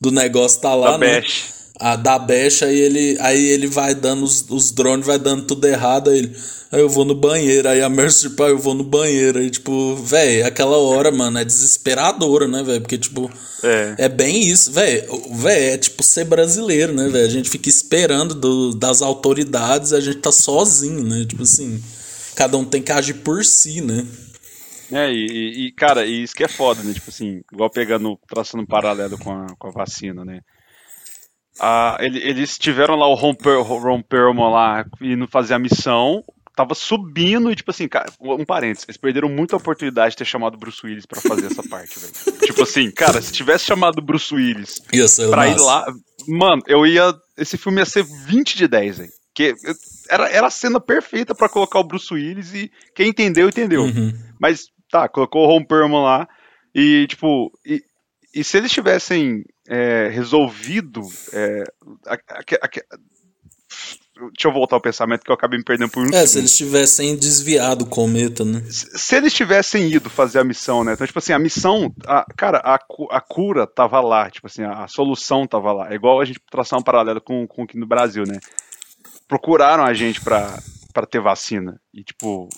do negócio tá lá, da né? Bash. A da Bash, aí ele, aí ele vai dando os, os drones, vai dando tudo errado, aí ele. Aí eu vou no banheiro, aí a Mercy pai, eu vou no banheiro. Aí, tipo, velho, aquela hora, mano, é desesperadora, né, velho? Porque, tipo, é, é bem isso, velho. Velho, é tipo ser brasileiro, né, velho? A gente fica esperando do, das autoridades a gente tá sozinho, né? Tipo assim, cada um tem que agir por si, né? É, e, e, cara, e isso que é foda, né? Tipo assim, igual pegando, traçando um paralelo com a, com a vacina, né? Ah, ele, eles tiveram lá o Ron, per, Ron Perlman lá indo fazer a missão, tava subindo e, tipo assim, cara, um parênteses, eles perderam muita oportunidade de ter chamado o Bruce Willis pra fazer essa parte, velho. tipo assim, cara, se tivesse chamado o Bruce Willis ia ser pra ir lá, mano, eu ia. Esse filme ia ser 20 de 10, velho. Que era, era a cena perfeita para colocar o Bruce Willis e quem entendeu, entendeu. Uhum. Mas tá, colocou o Ron Perlman lá e, tipo, e, e se eles tivessem é, resolvido é, a, a, a, Deixa eu voltar ao pensamento que eu acabei me perdendo por um É, segundo. se eles tivessem desviado o cometa, né? Se, se, eles tivessem ido fazer a missão, né? Então, tipo assim, a missão. A, cara, a, a cura tava lá, tipo assim, a, a solução tava lá. É igual a gente traçar um paralelo com, com aqui no Brasil, né? Procuraram a gente pra, pra ter vacina. E, tipo,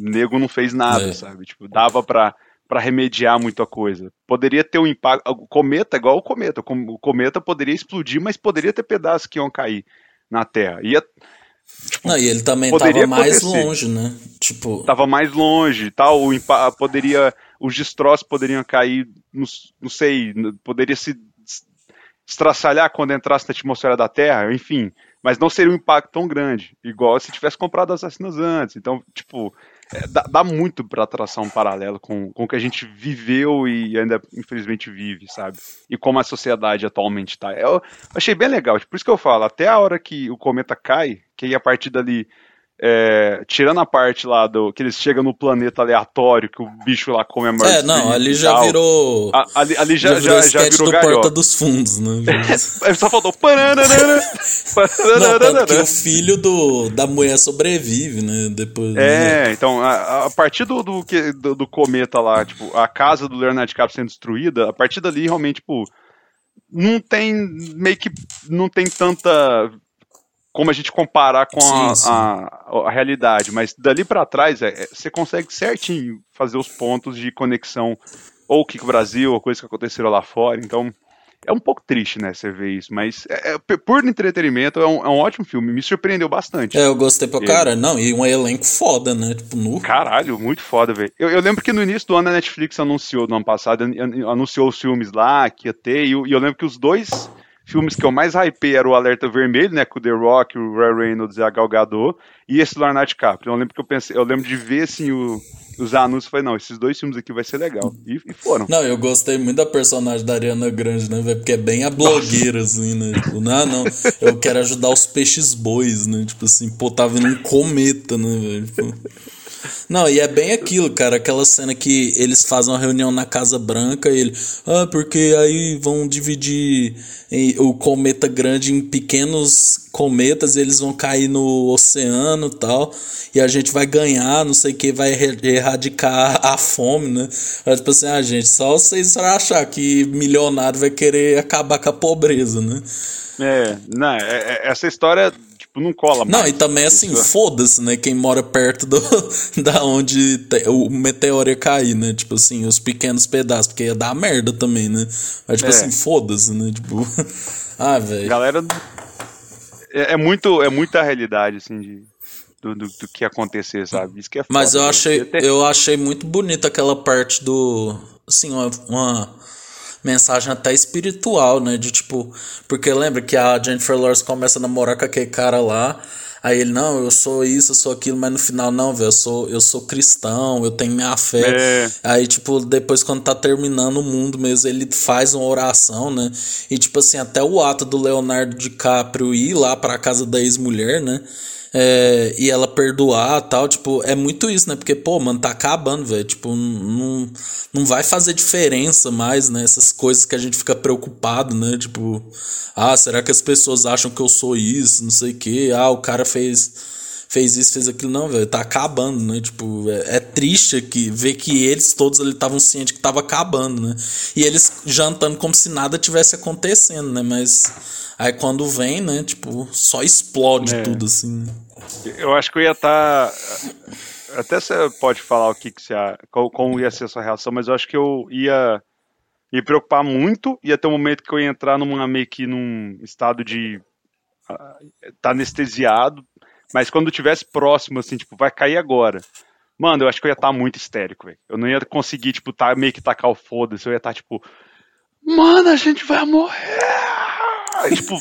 nego não fez nada, é. sabe? Tipo, dava pra para remediar muita coisa. Poderia ter um impacto. O cometa, igual o cometa. O cometa poderia explodir, mas poderia ter pedaços que iam cair na Terra. Ia, tipo, não, e ele também estava mais longe, né? Tipo, tava mais longe, tal. O poderia, os destroços poderiam cair, não, não sei, poderia se estraçalhar quando entrasse na atmosfera da Terra, enfim. Mas não seria um impacto tão grande, igual se tivesse comprado as vacinas antes. Então, tipo, é, dá, dá, muito para traçar um paralelo com, com o que a gente viveu e ainda infelizmente vive, sabe? E como a sociedade atualmente está. Eu achei bem legal, por isso que eu falo, até a hora que o cometa cai, que aí a partir dali é, tirando a parte lá do que eles chegam no planeta aleatório, que o bicho lá come a morte. É, não, ali já virou. A, ali, ali já, já, virou, já, já virou do Porta dos Fundos, né? [laughs] É, só faltou. [laughs] não, tanto que o filho do, da mulher sobrevive, né? Depois, é, né? então, a, a partir do, do, do, do cometa lá, tipo, a casa do Leonardo DiCaprio sendo destruída, a partir dali realmente, tipo não tem meio que não tem tanta como a gente comparar com sim, a, sim. A, a, realidade, mas dali para trás é, é, você consegue certinho fazer os pontos de conexão ou que o Brasil, ou coisas que aconteceram lá fora, então é um pouco triste, né, você ver isso, mas é, é, por entretenimento é um, é um, ótimo filme, me surpreendeu bastante. É, eu gostei pra cara, não, e um elenco foda, né, tipo, no... Caralho, muito foda, velho. Eu, eu, lembro que no início do ano a Netflix anunciou, no ano passado, anunciou os filmes lá, que ia ter, e eu, e eu lembro que os dois filmes que eu mais hypei era o Alerta Vermelho, né, com o The Rock, o Ray Reynolds e a Gal Gadot, e esse Leonardo DiCaprio. Eu lembro que eu pensei, eu lembro de ver assim o, os anúncios e falei, não, esses dois filmes aqui vai ser legal. E, e, foram. Não, eu gostei muito da personagem da Ariana Grande, né, velho? Porque é bem a blogueira, Nossa. assim, né? Tipo, não, não, eu quero ajudar os peixes bois, né? Tipo assim, pô, tá vindo um cometa, né, velho? Tipo... Não, e é bem aquilo, cara, aquela cena que eles fazem uma reunião na Casa Branca e ele, ah, porque aí vão dividir o cometa grande em pequenos cometas, e eles vão cair no oceano e tal, e a gente vai ganhar, não sei o que, vai erradicar a fome, né? Aí, tipo assim, ah, gente, só vocês achar que milionário vai querer acabar com a pobreza, né? É, não, é, é, essa história tipo, não cola mais. Não, e também assim, foda-se, né? Quem mora perto do, [laughs] da onde te, o meteoro ia cair, né? Tipo assim, os pequenos pedaços, porque ia dar merda também, né? Mas, tipo é. assim, foda-se, né? Tipo, [laughs] ah, velho. Galera. É, é, muito, é muita realidade, assim, de. Do, do, do, que acontecer, sabe? Isso que é foda, Mas eu achei, eu achei muito bonita aquela parte do. Assim, uma, uma mensagem até espiritual, né? De tipo, porque lembra que a Jennifer Lawrence começa a namorar com aquele cara lá. Aí ele, não, eu sou isso, eu sou aquilo, mas no final, não, velho, eu sou, eu sou cristão, eu tenho minha fé. É. Aí, tipo, depois, quando tá terminando o mundo mesmo, ele faz uma oração, né? E, tipo assim, até o ato do Leonardo DiCaprio ir lá pra casa da ex-mulher, né? É, e ela perdoar tal, tipo, é muito isso, né? Porque, pô, mano, tá acabando, velho. Tipo, não, não vai fazer diferença mais, né? Essas coisas que a gente fica preocupado, né? Tipo, ah, será que as pessoas acham que eu sou isso? Não sei o quê. Ah, o cara fez fez isso, fez aquilo. Não, velho, tá acabando, né? Tipo, é, é triste que, ver que eles todos ali estavam cientes que tava acabando, né? E eles jantando como se nada tivesse acontecendo, né? Mas Aí quando vem, né, tipo, só explode é. tudo assim. Eu acho que eu ia estar. Tá... Até você pode falar o que, que você. Como ia ser a sua reação, mas eu acho que eu ia me preocupar muito. Ia ter um momento que eu ia entrar numa meio que num estado de. Tá anestesiado. Mas quando tivesse próximo, assim, tipo, vai cair agora. Mano, eu acho que eu ia estar tá muito histérico, velho. Eu não ia conseguir, tipo, tá, meio que tacar o foda-se. Eu ia estar, tá, tipo. Mano, a gente vai morrer! tipo,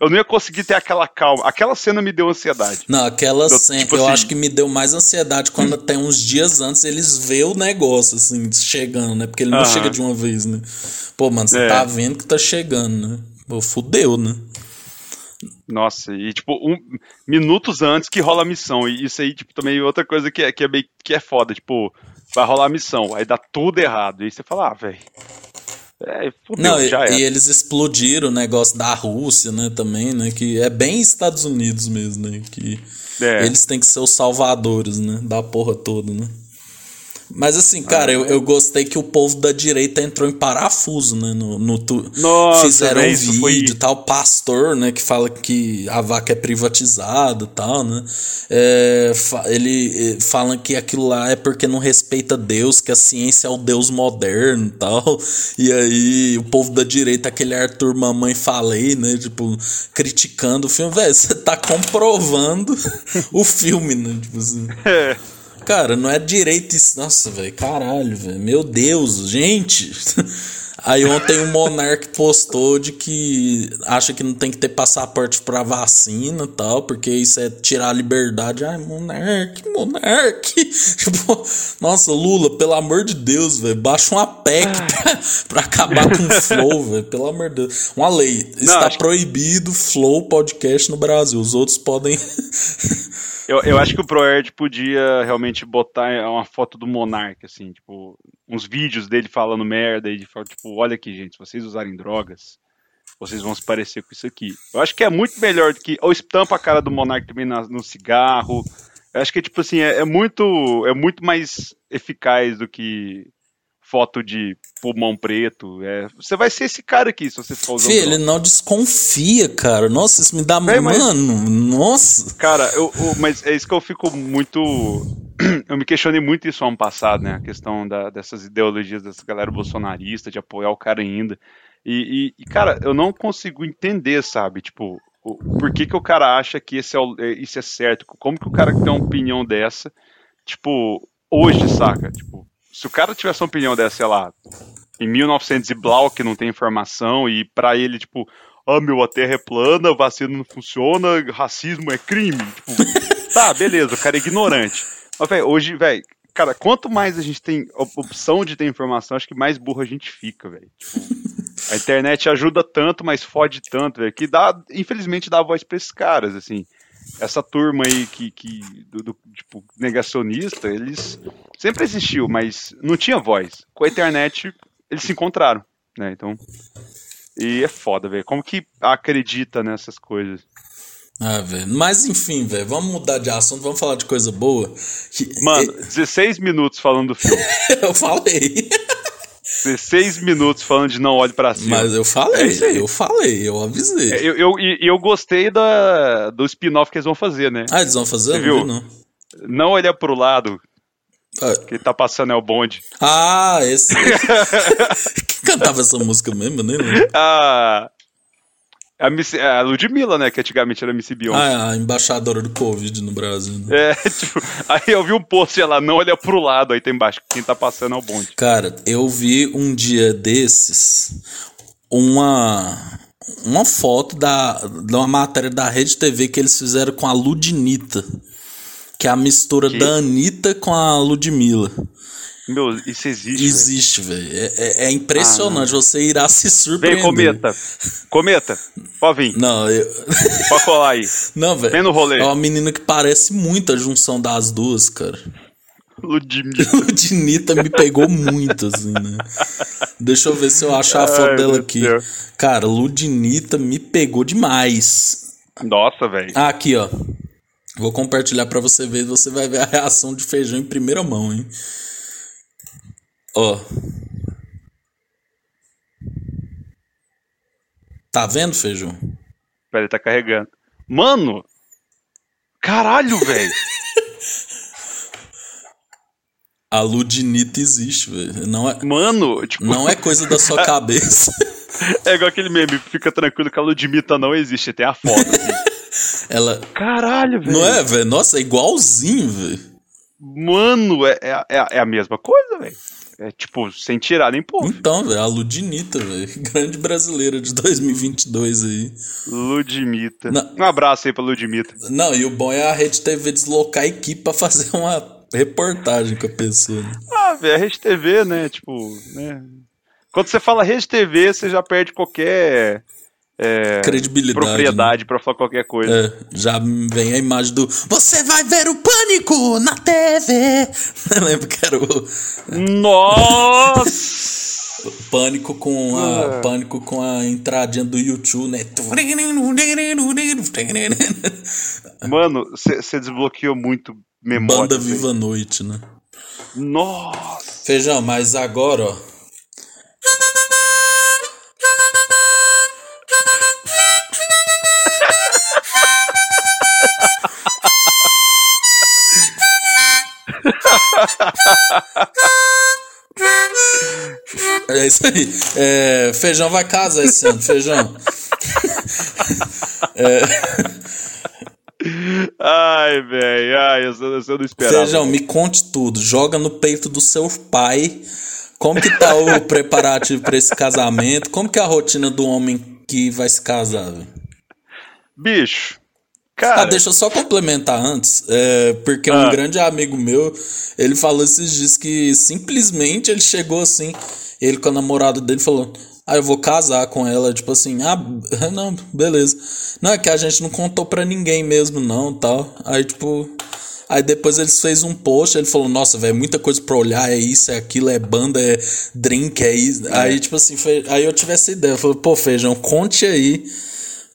eu não ia conseguir ter aquela calma. Aquela cena me deu ansiedade. Não, aquela eu, cena, tipo eu assim, acho que me deu mais ansiedade quando tem uns dias antes eles vê o negócio, assim, chegando, né? Porque ele não uh -huh. chega de uma vez, né? Pô, mano, você é. tá vendo que tá chegando, né? Pô, fudeu, né? Nossa, e tipo, um, minutos antes que rola a missão. E isso aí, tipo, também é outra coisa que é, que é, bem, que é foda. Tipo, vai rolar a missão, aí dá tudo errado. E aí você fala, ah, velho. É, fudeu, Não, e, e, eles explodiram o negócio da Rússia, né, também, né, que é bem Estados Unidos mesmo, né, que é. eles têm que ser os salvadores, né, da porra toda, né. Mas assim, cara, ah, eu, eu gostei que o povo da direita entrou em parafuso, né? No, no tu... Nossa, Fizeram um vídeo foi... tal, pastor, né? Que fala que a vaca é privatizada e tal, né? É, ele eh, fala que aquilo lá é porque não respeita Deus, que a ciência é o Deus moderno e tal. E aí o povo da direita, aquele Arthur Mamãe Falei, né? Tipo, criticando o filme. Velho, você tá comprovando [laughs] o filme, né? Tipo assim. Cara, não é direito isso. Nossa, velho, caralho, velho. Meu Deus, gente. [laughs] Aí ontem o Monark postou de que acha que não tem que ter passaporte pra vacina e tal, porque isso é tirar a liberdade. Ai, Monark, Monark. Tipo, nossa, Lula, pelo amor de Deus, velho, baixa uma PEC pra, pra, acabar com o Flow, velho, pelo amor de Deus. Uma lei, não, está proibido Flow podcast no Brasil, os outros podem... Eu, eu acho que o ProErd podia realmente botar uma foto do Monark, assim, tipo, uns vídeos dele falando merda e de tipo, olha aqui, gente, se vocês usarem drogas, vocês vão se parecer com isso aqui. Eu acho que é muito melhor do que. Ou estampa a cara do Monark também na, no cigarro. Eu acho que, tipo assim, é, é, muito, é muito mais eficaz do que foto de pulmão preto. É, você vai ser esse cara aqui se você for usar. ele não desconfia, cara. Nossa, isso me dá. É, mano, mas, nossa. Cara, eu, eu, mas é isso que eu fico muito. [clears throat] Eu me questionei muito isso ano passado, né? A questão da, dessas ideologias dessa galera bolsonarista, de apoiar o cara ainda. E, e, e, cara, eu não consigo entender, sabe? Tipo, o, por que, que o cara acha que esse é o, é, isso é certo? Como que o cara tem uma opinião dessa, tipo, hoje, saca? Tipo, se o cara tivesse uma opinião dessa, sei lá, em 1900 e blau, que não tem informação, e para ele, tipo, ah, meu, a terra é plana, vacina não funciona, racismo é crime. Tipo, [laughs] tá, beleza, o cara é ignorante. Mas, velho, hoje, velho, cara, quanto mais a gente tem opção de ter informação, acho que mais burro a gente fica, velho. Tipo, a [laughs] internet ajuda tanto, mas fode tanto, velho, que dá, infelizmente, dá voz pra esses caras, assim essa turma aí que, que do, do, tipo, negacionista, eles sempre existiu, mas não tinha voz. Com a internet, eles se encontraram, né? Então, e é foda, velho. Como que acredita nessas coisas? Ah, velho. Mas enfim, velho, vamos mudar de assunto, vamos falar de coisa boa. Mano, 16 minutos falando do filme. [laughs] Eu falei. 16 minutos falando de não olhe para cima. Mas eu falei, é eu falei, eu avisei. É, eu, eu, eu gostei da, do spin-off que eles vão fazer, né? Ah, eles vão fazer? Você viu? Não, não olhar pro lado. Ah. Que tá passando é o bonde. Ah, esse. [laughs] Quem cantava essa música mesmo, né? [laughs] Ah, a, Miss, a Ludmilla, né? Que antigamente era Miss Beyoncé. Ah, a embaixadora do Covid no Brasil. Né? É, [laughs] tipo, aí eu vi um post ela não olha pro lado, aí tem embaixo, quem tá passando é o bonde. Cara, eu vi um dia desses uma uma foto da, de uma matéria da Rede TV que eles fizeram com a Ludinita. Que é a mistura que? da Anitta com a Ludmilla. Meu, isso existe. Existe, velho. É, é, é, impressionante. Ah, você irá se surpreender. Vem, cometa. Cometa. Pode vir. Não, eu. Pode colar aí. Não, velho. Vem no rolê. É uma menina que parece muito a junção das duas, cara. Ludinita. [laughs] Ludinita me pegou muito, assim, né? Deixa eu ver se eu achar a foto Ai, dela aqui. Deus. Cara, Ludinita me pegou demais. Nossa, velho. Ah, aqui, ó. Vou compartilhar para você ver. Você vai ver a reação de feijão em primeira mão, hein? Ó. Tá vendo, feijão? Peraí, tá carregando. Mano! Caralho, [laughs] velho! A ludinita existe, velho. Não é, Mano, tipo... não é coisa da sua [laughs] cabeça. é igual aquele meme, fica tranquilo que a ludimita não existe, tem a foto. Assim. [laughs] Ela. Caralho, velho. Não é, velho? Nossa, é igualzinho, velho. Mano, é, é, é a mesma coisa, velho. É tipo, sem tirar nem pôr. Então, velho, a Ludinita, velho. Grande brasileira de 2022 aí. Ludimita. Não. Um abraço aí pra Ludimita. Não, e o bom é a Rede TV deslocar a equipe pra fazer [laughs] uma reportagem com a pessoa. Né? Ah, velho, a Rede TV, né? Tipo, né? Quando você fala Rede TV, você já perde qualquer é, Credibilidade, propriedade pra falar qualquer coisa. É, já vem a imagem do Você vai ver o pânico na TV! [laughs] Eu lembro que era o, Nossa! [laughs] pânico com a Ah. pânico com a entradinha do YouTube, né? Mano, você desbloqueou muito memória. Banda velho. Viva a Noite, né? Nossa! Feijão, mas agora, ó. É isso aí. É, feijão vai casar esse ano, feijão. [laughs] Ai, velho. Ai, eu, eu, eu não esperava. Feijão, me conte tudo. Joga no peito do seu pai. Como que tá o [laughs] preparativo para esse casamento? Como que é a rotina do homem que vai se casar? velho? Bicho. Ah, Cara, deixa eu só complementar antes, é, porque um Ah. grande amigo meu, ele falou esses dias que simplesmente ele chegou assim, ele com a namorada dele falou, ah, eu vou casar com ela, tipo assim, ah, [laughs] não, beleza. Não, é que a gente não contou pra ninguém mesmo não, tal. Aí, tipo, aí depois eles fez um post, ele falou, nossa, velho, muita coisa pra olhar, é isso, é aquilo, é banda, é drink, é isso. Aí, tipo assim, foi, aí eu tive essa ideia, eu falei, pô, Feijão, conte aí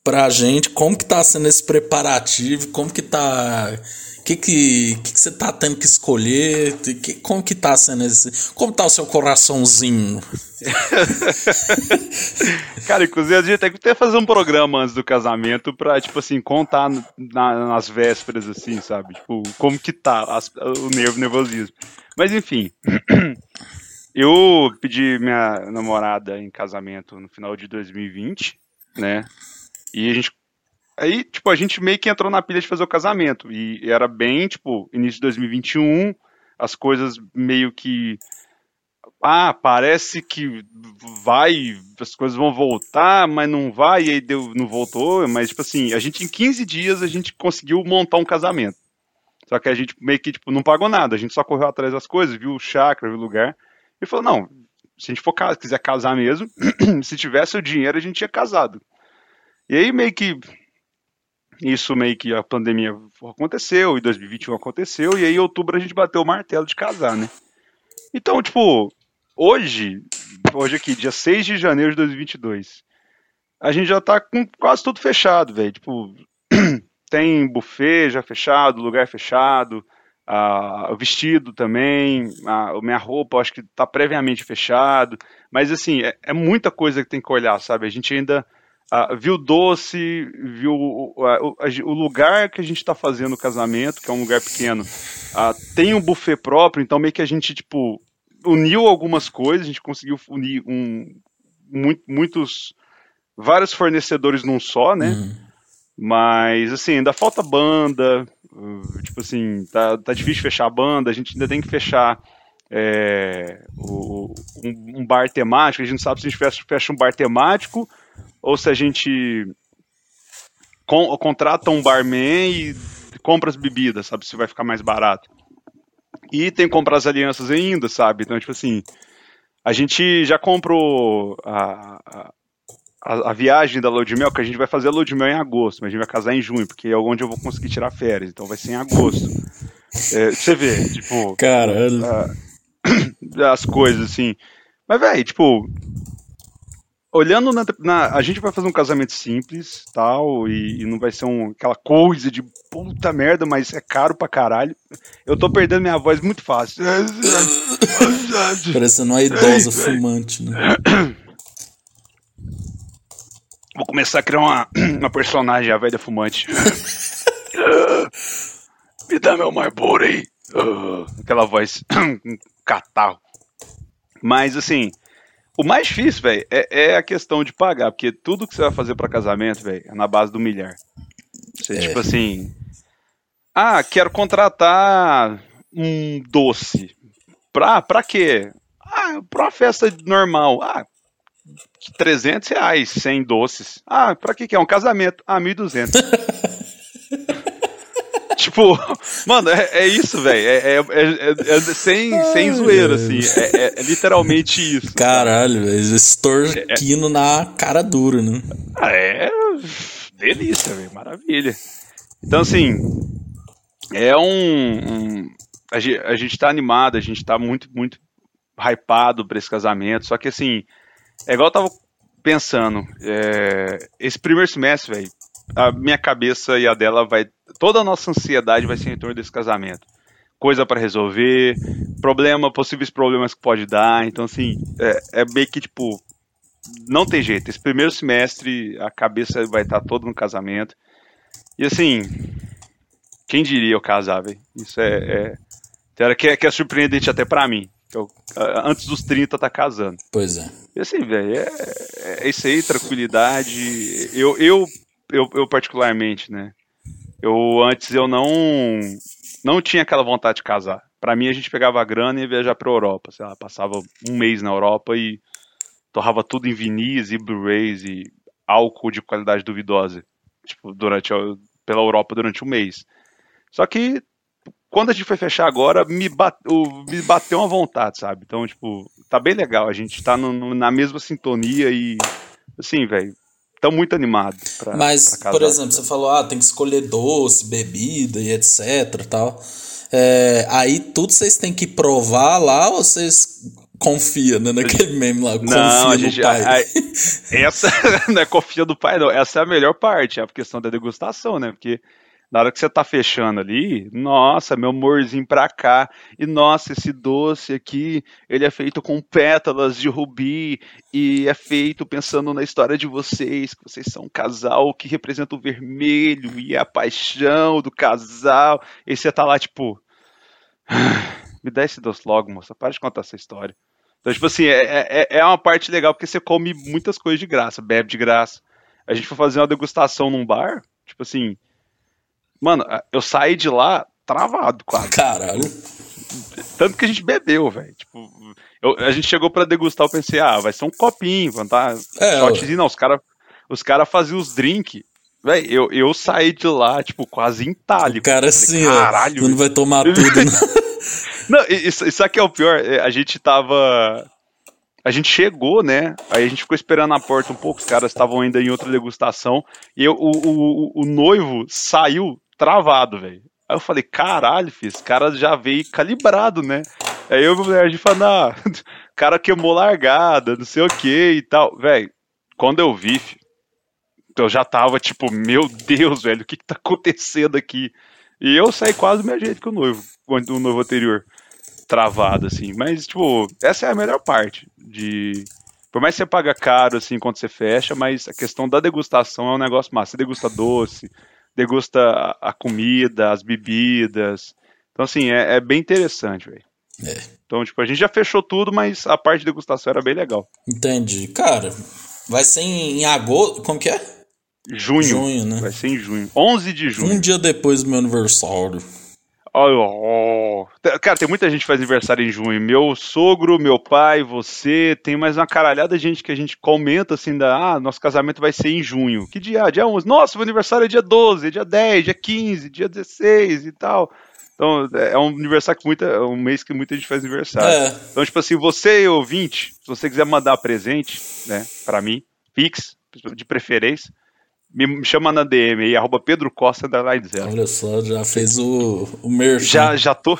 pra gente como que tá sendo esse preparativo, como que tá. Que que, que que você tá tendo que escolher? Que, como que tá sendo esse. Como tá o seu coraçãozinho? [laughs] cara, inclusive a gente tem que fazer um programa antes do casamento pra, tipo assim, contar na- nas vésperas, assim, sabe? Tipo, como que tá as- o nervo, o nervosismo. Mas enfim. [clears throat] Eu pedi minha namorada em casamento no final de 2020, né? E a gente. Aí, tipo, a gente meio que entrou na pilha de fazer o casamento. E era bem, tipo, início de 2021, as coisas meio que. Ah, parece que vai, as coisas vão voltar, mas não vai, e aí deu, não voltou. Mas, tipo assim, a gente em 15 dias a gente conseguiu montar um casamento. Só que a gente meio que, tipo, não pagou nada, a gente só correu atrás das coisas, viu o chácara, viu o lugar. E falou, não, se a gente for quiser casar mesmo, [clears throat] se tivesse o dinheiro, a gente tinha casado. E aí meio que isso meio que a pandemia aconteceu, e 2021 aconteceu, e aí em outubro a gente bateu o martelo de casar, né? Então, tipo, hoje, hoje aqui, dia 6 de janeiro de 2022, a gente já tá com quase tudo fechado, velho. Tipo, [clears throat] tem buffet já fechado, lugar fechado, ah, o vestido também, a, a minha roupa acho que tá previamente fechado, mas assim, é, é muita coisa que tem que olhar, sabe? A gente ainda ah, viu doce, viu o, o lugar que a gente está fazendo o casamento, que é um lugar pequeno, ah, tem um buffet próprio, então meio que a gente, tipo, uniu algumas coisas, a gente conseguiu unir um, muito- muitos, vários fornecedores num só, né? Uhum. Mas, assim, ainda falta banda, uh, tipo assim, tá, tá difícil fechar a banda, a gente ainda tem que fechar é, o- um, um bar temático, a gente não sabe se a gente fecha, fecha um bar temático ou se a gente con- contrata um barman e compra as bebidas, sabe, se vai ficar mais barato. E tem que comprar as alianças ainda, sabe, então, tipo assim, a gente já comprou a, a, a, a viagem da Lua de Mel, que a gente vai fazer a Lua de Mel em agosto, mas a gente vai casar em junho, porque é onde eu vou conseguir tirar férias, então vai ser em agosto. É, você vê, tipo, Caralho. [clears throat] as coisas assim. Mas, velho, tipo, olhando na, na- A gente vai fazer um casamento simples, tal, e, e não vai ser um, aquela coisa de puta merda, mas é caro pra caralho. Eu tô perdendo minha voz muito fácil. [laughs] Parecendo uma idosa fumante, né? Vou começar a criar uma, [clears throat] uma personagem, a velha fumante. [laughs] Me dá meu Marlboro aí. Aquela voz, [clears throat] um catarro. Mas, assim, o mais difícil, velho, é, é a questão de pagar. Porque tudo que você vai fazer pra casamento, velho, é na base do milhar. Você, É. tipo assim... Ah, quero contratar um doce. Pra, pra quê? Ah, pra uma festa normal. Ah, 300 reais, 100 doces. Ah, pra que que é? Um casamento. Ah, 1.200. [laughs] tipo, [laughs] mano, é, é isso, velho. É, é, é, é, sem, sem zoeira, assim. É, literalmente isso. Caralho, velho. Extorquindo na cara dura, né? Ah, é. Delícia, velho. Maravilha. Então, assim. É um. um a, gente, a gente tá animado, a gente tá muito, muito hypado pra esse casamento. Só que, assim. É igual eu tava pensando. esse primeiro semestre, velho a minha cabeça e a dela vai. Toda a nossa ansiedade vai ser em torno desse casamento. Coisa para resolver, problema, possíveis problemas que pode dar. Então, assim, é, é meio que tipo. Não tem jeito. Esse primeiro semestre a cabeça vai estar toda no casamento. E assim. Quem diria eu casar, velho? Isso é. é... Que é, que é surpreendente até para mim. Eu, antes dos 30 tá casando. Pois é. E assim, velho, é, é, isso aí, tranquilidade. Eu, eu eu, eu particularmente, né? Eu antes eu não não tinha aquela vontade de casar. Para mim a gente pegava a grana e ia viajar para Europa, sei lá, passava um mês na Europa e torrava tudo em vinis e Blu-rays e álcool de qualidade duvidosa, tipo, durante pela Europa durante um mês. Só que quando a gente foi fechar agora, me, bateu, me bateu uma vontade, sabe? Então, tipo, tá bem legal, a gente tá no, no, na mesma sintonia e assim, velho, estão muito animados. Pra, Mas, pra por exemplo, você falou, ah, tem que escolher doce, bebida e etc tal. É, aí tudo vocês têm que provar lá ou vocês confiam né, naquele [laughs] meme lá? Confia não, a gente, pai. A, a, essa [laughs] não é confia do pai, não. Essa é a melhor parte, a questão da degustação, né? Porque na hora que você tá fechando ali, nossa, meu amorzinho pra cá, e nossa, esse doce aqui, ele é feito com pétalas de rubi, e é feito pensando na história de vocês, que vocês são um casal que representa o vermelho, e a paixão do casal, e você tá lá, tipo, [sighs] me dá esse doce logo, moça, para de contar essa história. Então, tipo assim, é, é, é uma parte legal, porque você come muitas coisas de graça, bebe de graça. A gente foi fazer uma degustação num bar, tipo assim, Mano, eu saí de lá travado quase. Caralho. Tanto que a gente bebeu, velho. Tipo, eu, a gente chegou para degustar, eu pensei, ah, vai ser um copinho, vamos tá? É, shotzinho. Não, os caras os cara faziam os drinks. Véi, eu, eu saí de lá, tipo, quase em talho. cara, assim, caralho. Não vai tomar tudo, né? [laughs] não, isso, isso aqui é o pior. É, a gente tava. A gente chegou, né? Aí a gente ficou esperando na porta um pouco, os caras estavam ainda em outra degustação. E eu, o, o, o noivo saiu travado, velho. Aí eu falei, caralho, filho, esse cara já veio calibrado, né? Aí eu e a gente falou, ah, [laughs] cara queimou largada, não sei o que e tal. Velho, quando eu vi, filho, eu já tava tipo, meu Deus, velho, o que que tá acontecendo aqui? E eu saí quase do mesmo jeito que o noivo, o noivo anterior, travado, assim. Mas, tipo, essa é a melhor parte de... Por mais que você paga caro, assim, quando você fecha, mas a questão da degustação é um negócio massa. Você degusta doce, degusta a comida, as bebidas. Então, assim, é, é bem interessante, velho. É. Então, tipo, a gente já fechou tudo, mas a parte de degustação era bem legal. Entendi. Cara, vai ser em agosto. Como que é? Junho. Junho, né? Vai ser em junho. 11 de junho. Um dia depois do meu aniversário. Oh, oh. Cara, tem muita gente que faz aniversário em junho. Meu sogro, meu pai, você, tem mais uma caralhada de gente que a gente comenta assim, da, ah, nosso casamento vai ser em junho. Que dia? Dia 11. Nossa, o aniversário é dia 12, dia 10, dia 15, dia 16 e tal. Então, é um aniversário que muita, é um mês que muita gente faz aniversário. É. Então, tipo assim, você ouvinte, se você quiser mandar presente, né, para mim, Pix, de preferência, me chama na DM aí, arroba Pedro Costa da Line Zero. Olha só, já fez o, o merchan. Já, já tô.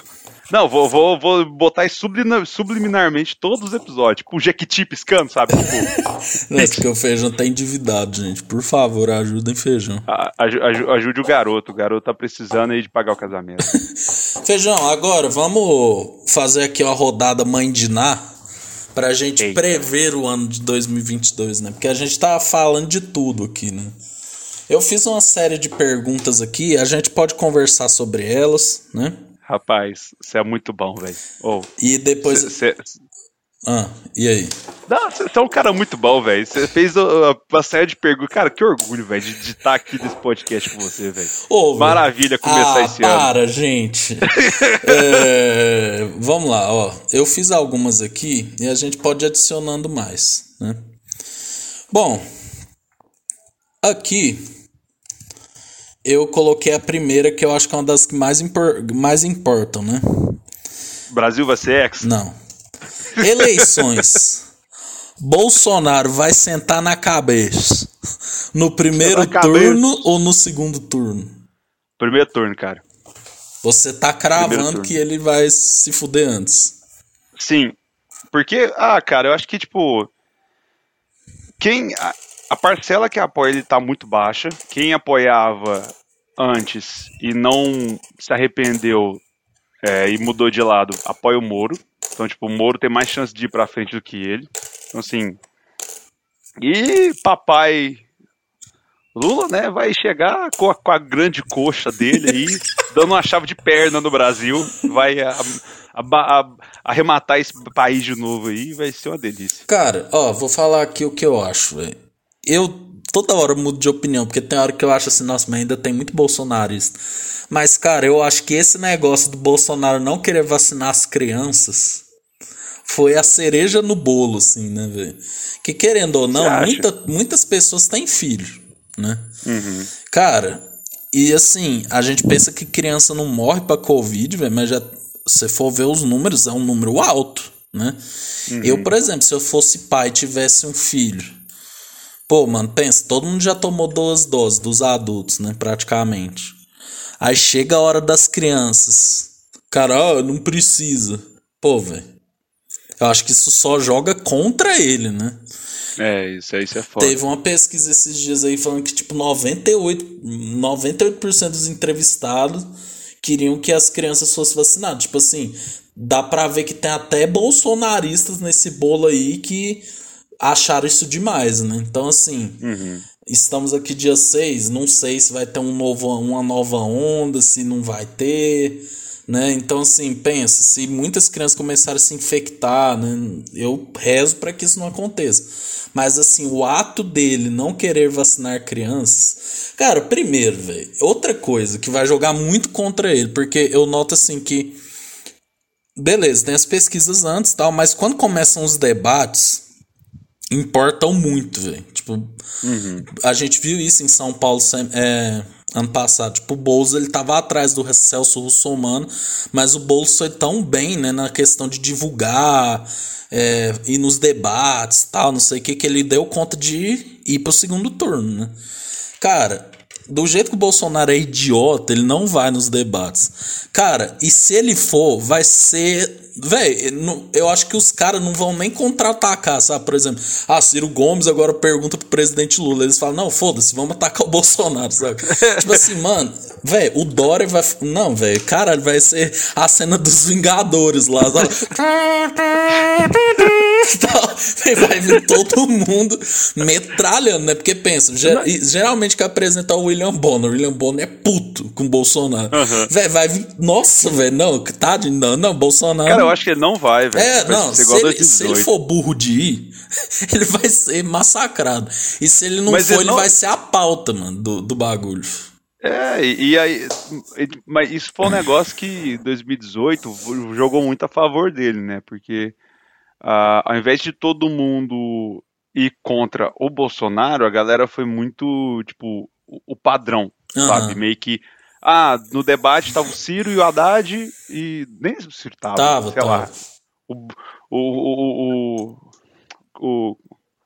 Não, vou, vou, vou botar subliminarmente todos os episódios. Tipo o Jequiti piscando, sabe? Tipo... [laughs] Não, é porque o feijão tá endividado, gente. Por favor, ajudem feijão. A, ajude o garoto. O garoto tá precisando aí de pagar o casamento. [laughs] feijão, agora vamos fazer aqui uma rodada mãe de Ná pra gente Eita. prever o ano de 2022, né? Porque a gente tá falando de tudo aqui, né? Eu fiz uma série de perguntas aqui, a gente pode conversar sobre elas, né? Rapaz, você é muito bom, velho. Oh, e depois. Cê, cê... Ah, e aí? Você é um cara muito bom, velho. Você fez uma série de perguntas. Cara, que orgulho, velho, de estar tá aqui nesse podcast com você, velho. Maravilha começar ah, esse para, ano. Para, gente. [laughs] é, vamos lá, ó. Eu fiz algumas aqui e a gente pode ir adicionando mais, né? Bom, aqui eu coloquei a primeira, que eu acho que é uma das que mais, impor mais importam, né? Brasil vai ser ex? Não. Eleições. [laughs] Bolsonaro vai sentar na cabeça no primeiro turno ou no segundo turno? Primeiro turno, cara. Você tá cravando que ele vai se fuder antes. Sim. Porque, ah, cara, eu acho que, tipo. Quem. A, parcela que apoia ele tá muito baixa. Quem apoiava antes e não se arrependeu é, e mudou de lado, apoia o Moro. Então, tipo, o Moro tem mais chance de ir pra frente do que ele. Então, assim. E papai Lula, né, vai chegar com a, com a grande coxa dele aí, [laughs] dando uma chave de perna no Brasil, vai a, a, a, arrematar esse país de novo aí, vai ser uma delícia. Cara, ó, vou falar aqui o que eu acho, velho. Eu toda hora mudo de opinião, porque tem hora que eu acho assim, nossa, mas ainda tem muito bolsonarista. Mas, cara, eu acho que esse negócio do Bolsonaro não querer vacinar as crianças foi a cereja no bolo, assim, né, velho? Que querendo ou não, muita, muitas pessoas têm filho né? Uhum. Cara, e assim, a gente pensa que criança não morre pra Covid, véio, mas já se for ver os números, é um número alto, né? Uhum. Eu, por exemplo, se eu fosse pai e tivesse um filho, pô, mano, pensa, todo mundo já tomou duas doses dos adultos, né? Praticamente. Aí chega a hora das crianças. Cara, não precisa. Pô, velho. Eu acho que isso só joga contra ele, né? É, isso aí isso é foda. Teve uma pesquisa esses dias aí falando que, tipo, 98%, 98 dos entrevistados queriam que as crianças fossem vacinadas. Tipo assim, dá pra ver que tem até bolsonaristas nesse bolo aí que acharam isso demais, né? Então, assim, uhum. estamos aqui dia 6, não sei se vai ter um novo, uma nova onda, se não vai ter né? Então, assim, pensa, se muitas crianças começarem a se infectar, né? Eu rezo para que isso não aconteça. Mas, assim, o ato dele não querer vacinar crianças. Cara, primeiro, velho, outra coisa que vai jogar muito contra ele, porque eu noto, assim, que. Beleza, tem as pesquisas antes tal, mas quando começam os debates, importam muito, velho. Tipo, uhum. a gente viu isso em São Paulo é, ano passado. Tipo, o Boulos ele tava atrás do Celso Russomano, mas o Boulos foi tão bem, né, na questão de divulgar, é, ir nos debates tal, não sei o que, que ele deu conta de ir pro segundo turno, né? Cara, do jeito que o Bolsonaro é idiota, ele não vai nos debates. Cara, e se ele for, vai ser Véi, eu acho que os caras não vão nem contra-atacar, sabe? Por exemplo, ah, Ciro Gomes agora pergunta pro presidente Lula. Eles falam, não, foda-se, vamos atacar o [laughs] Bolsonaro, sabe? tipo assim, mano, velho, o Dória vai. Não, velho, cara, vai ser a cena dos Vingadores lá. Sabe? [laughs] vai vir todo mundo metralhando, né? Porque pensa, geralmente que apresenta o William Bonner. O William Bonner é puto com o Bolsonaro. Uhum. Véi, vai vir. Nossa, velho, não, tá de. Não, não, Bolsonaro. Cara, eu acho que ele não vai, velho. É, não, se ele, se ele, for burro de ir, [laughs] ele vai ser massacrado. E se ele não Mas for, ele, ele não... vai ser a pauta, mano, do, do bagulho. É, e aí. Mas isso foi um negócio que 2018 jogou muito a favor dele, né? Porque uh, ao invés de todo mundo ir contra o Bolsonaro, a galera foi muito, tipo, o, o padrão, uhum. sabe? Meio que ah, no debate tava o Ciro e o Haddad e. Nem o Ciro tava. Tava, sei tava. lá. O, o, o, o,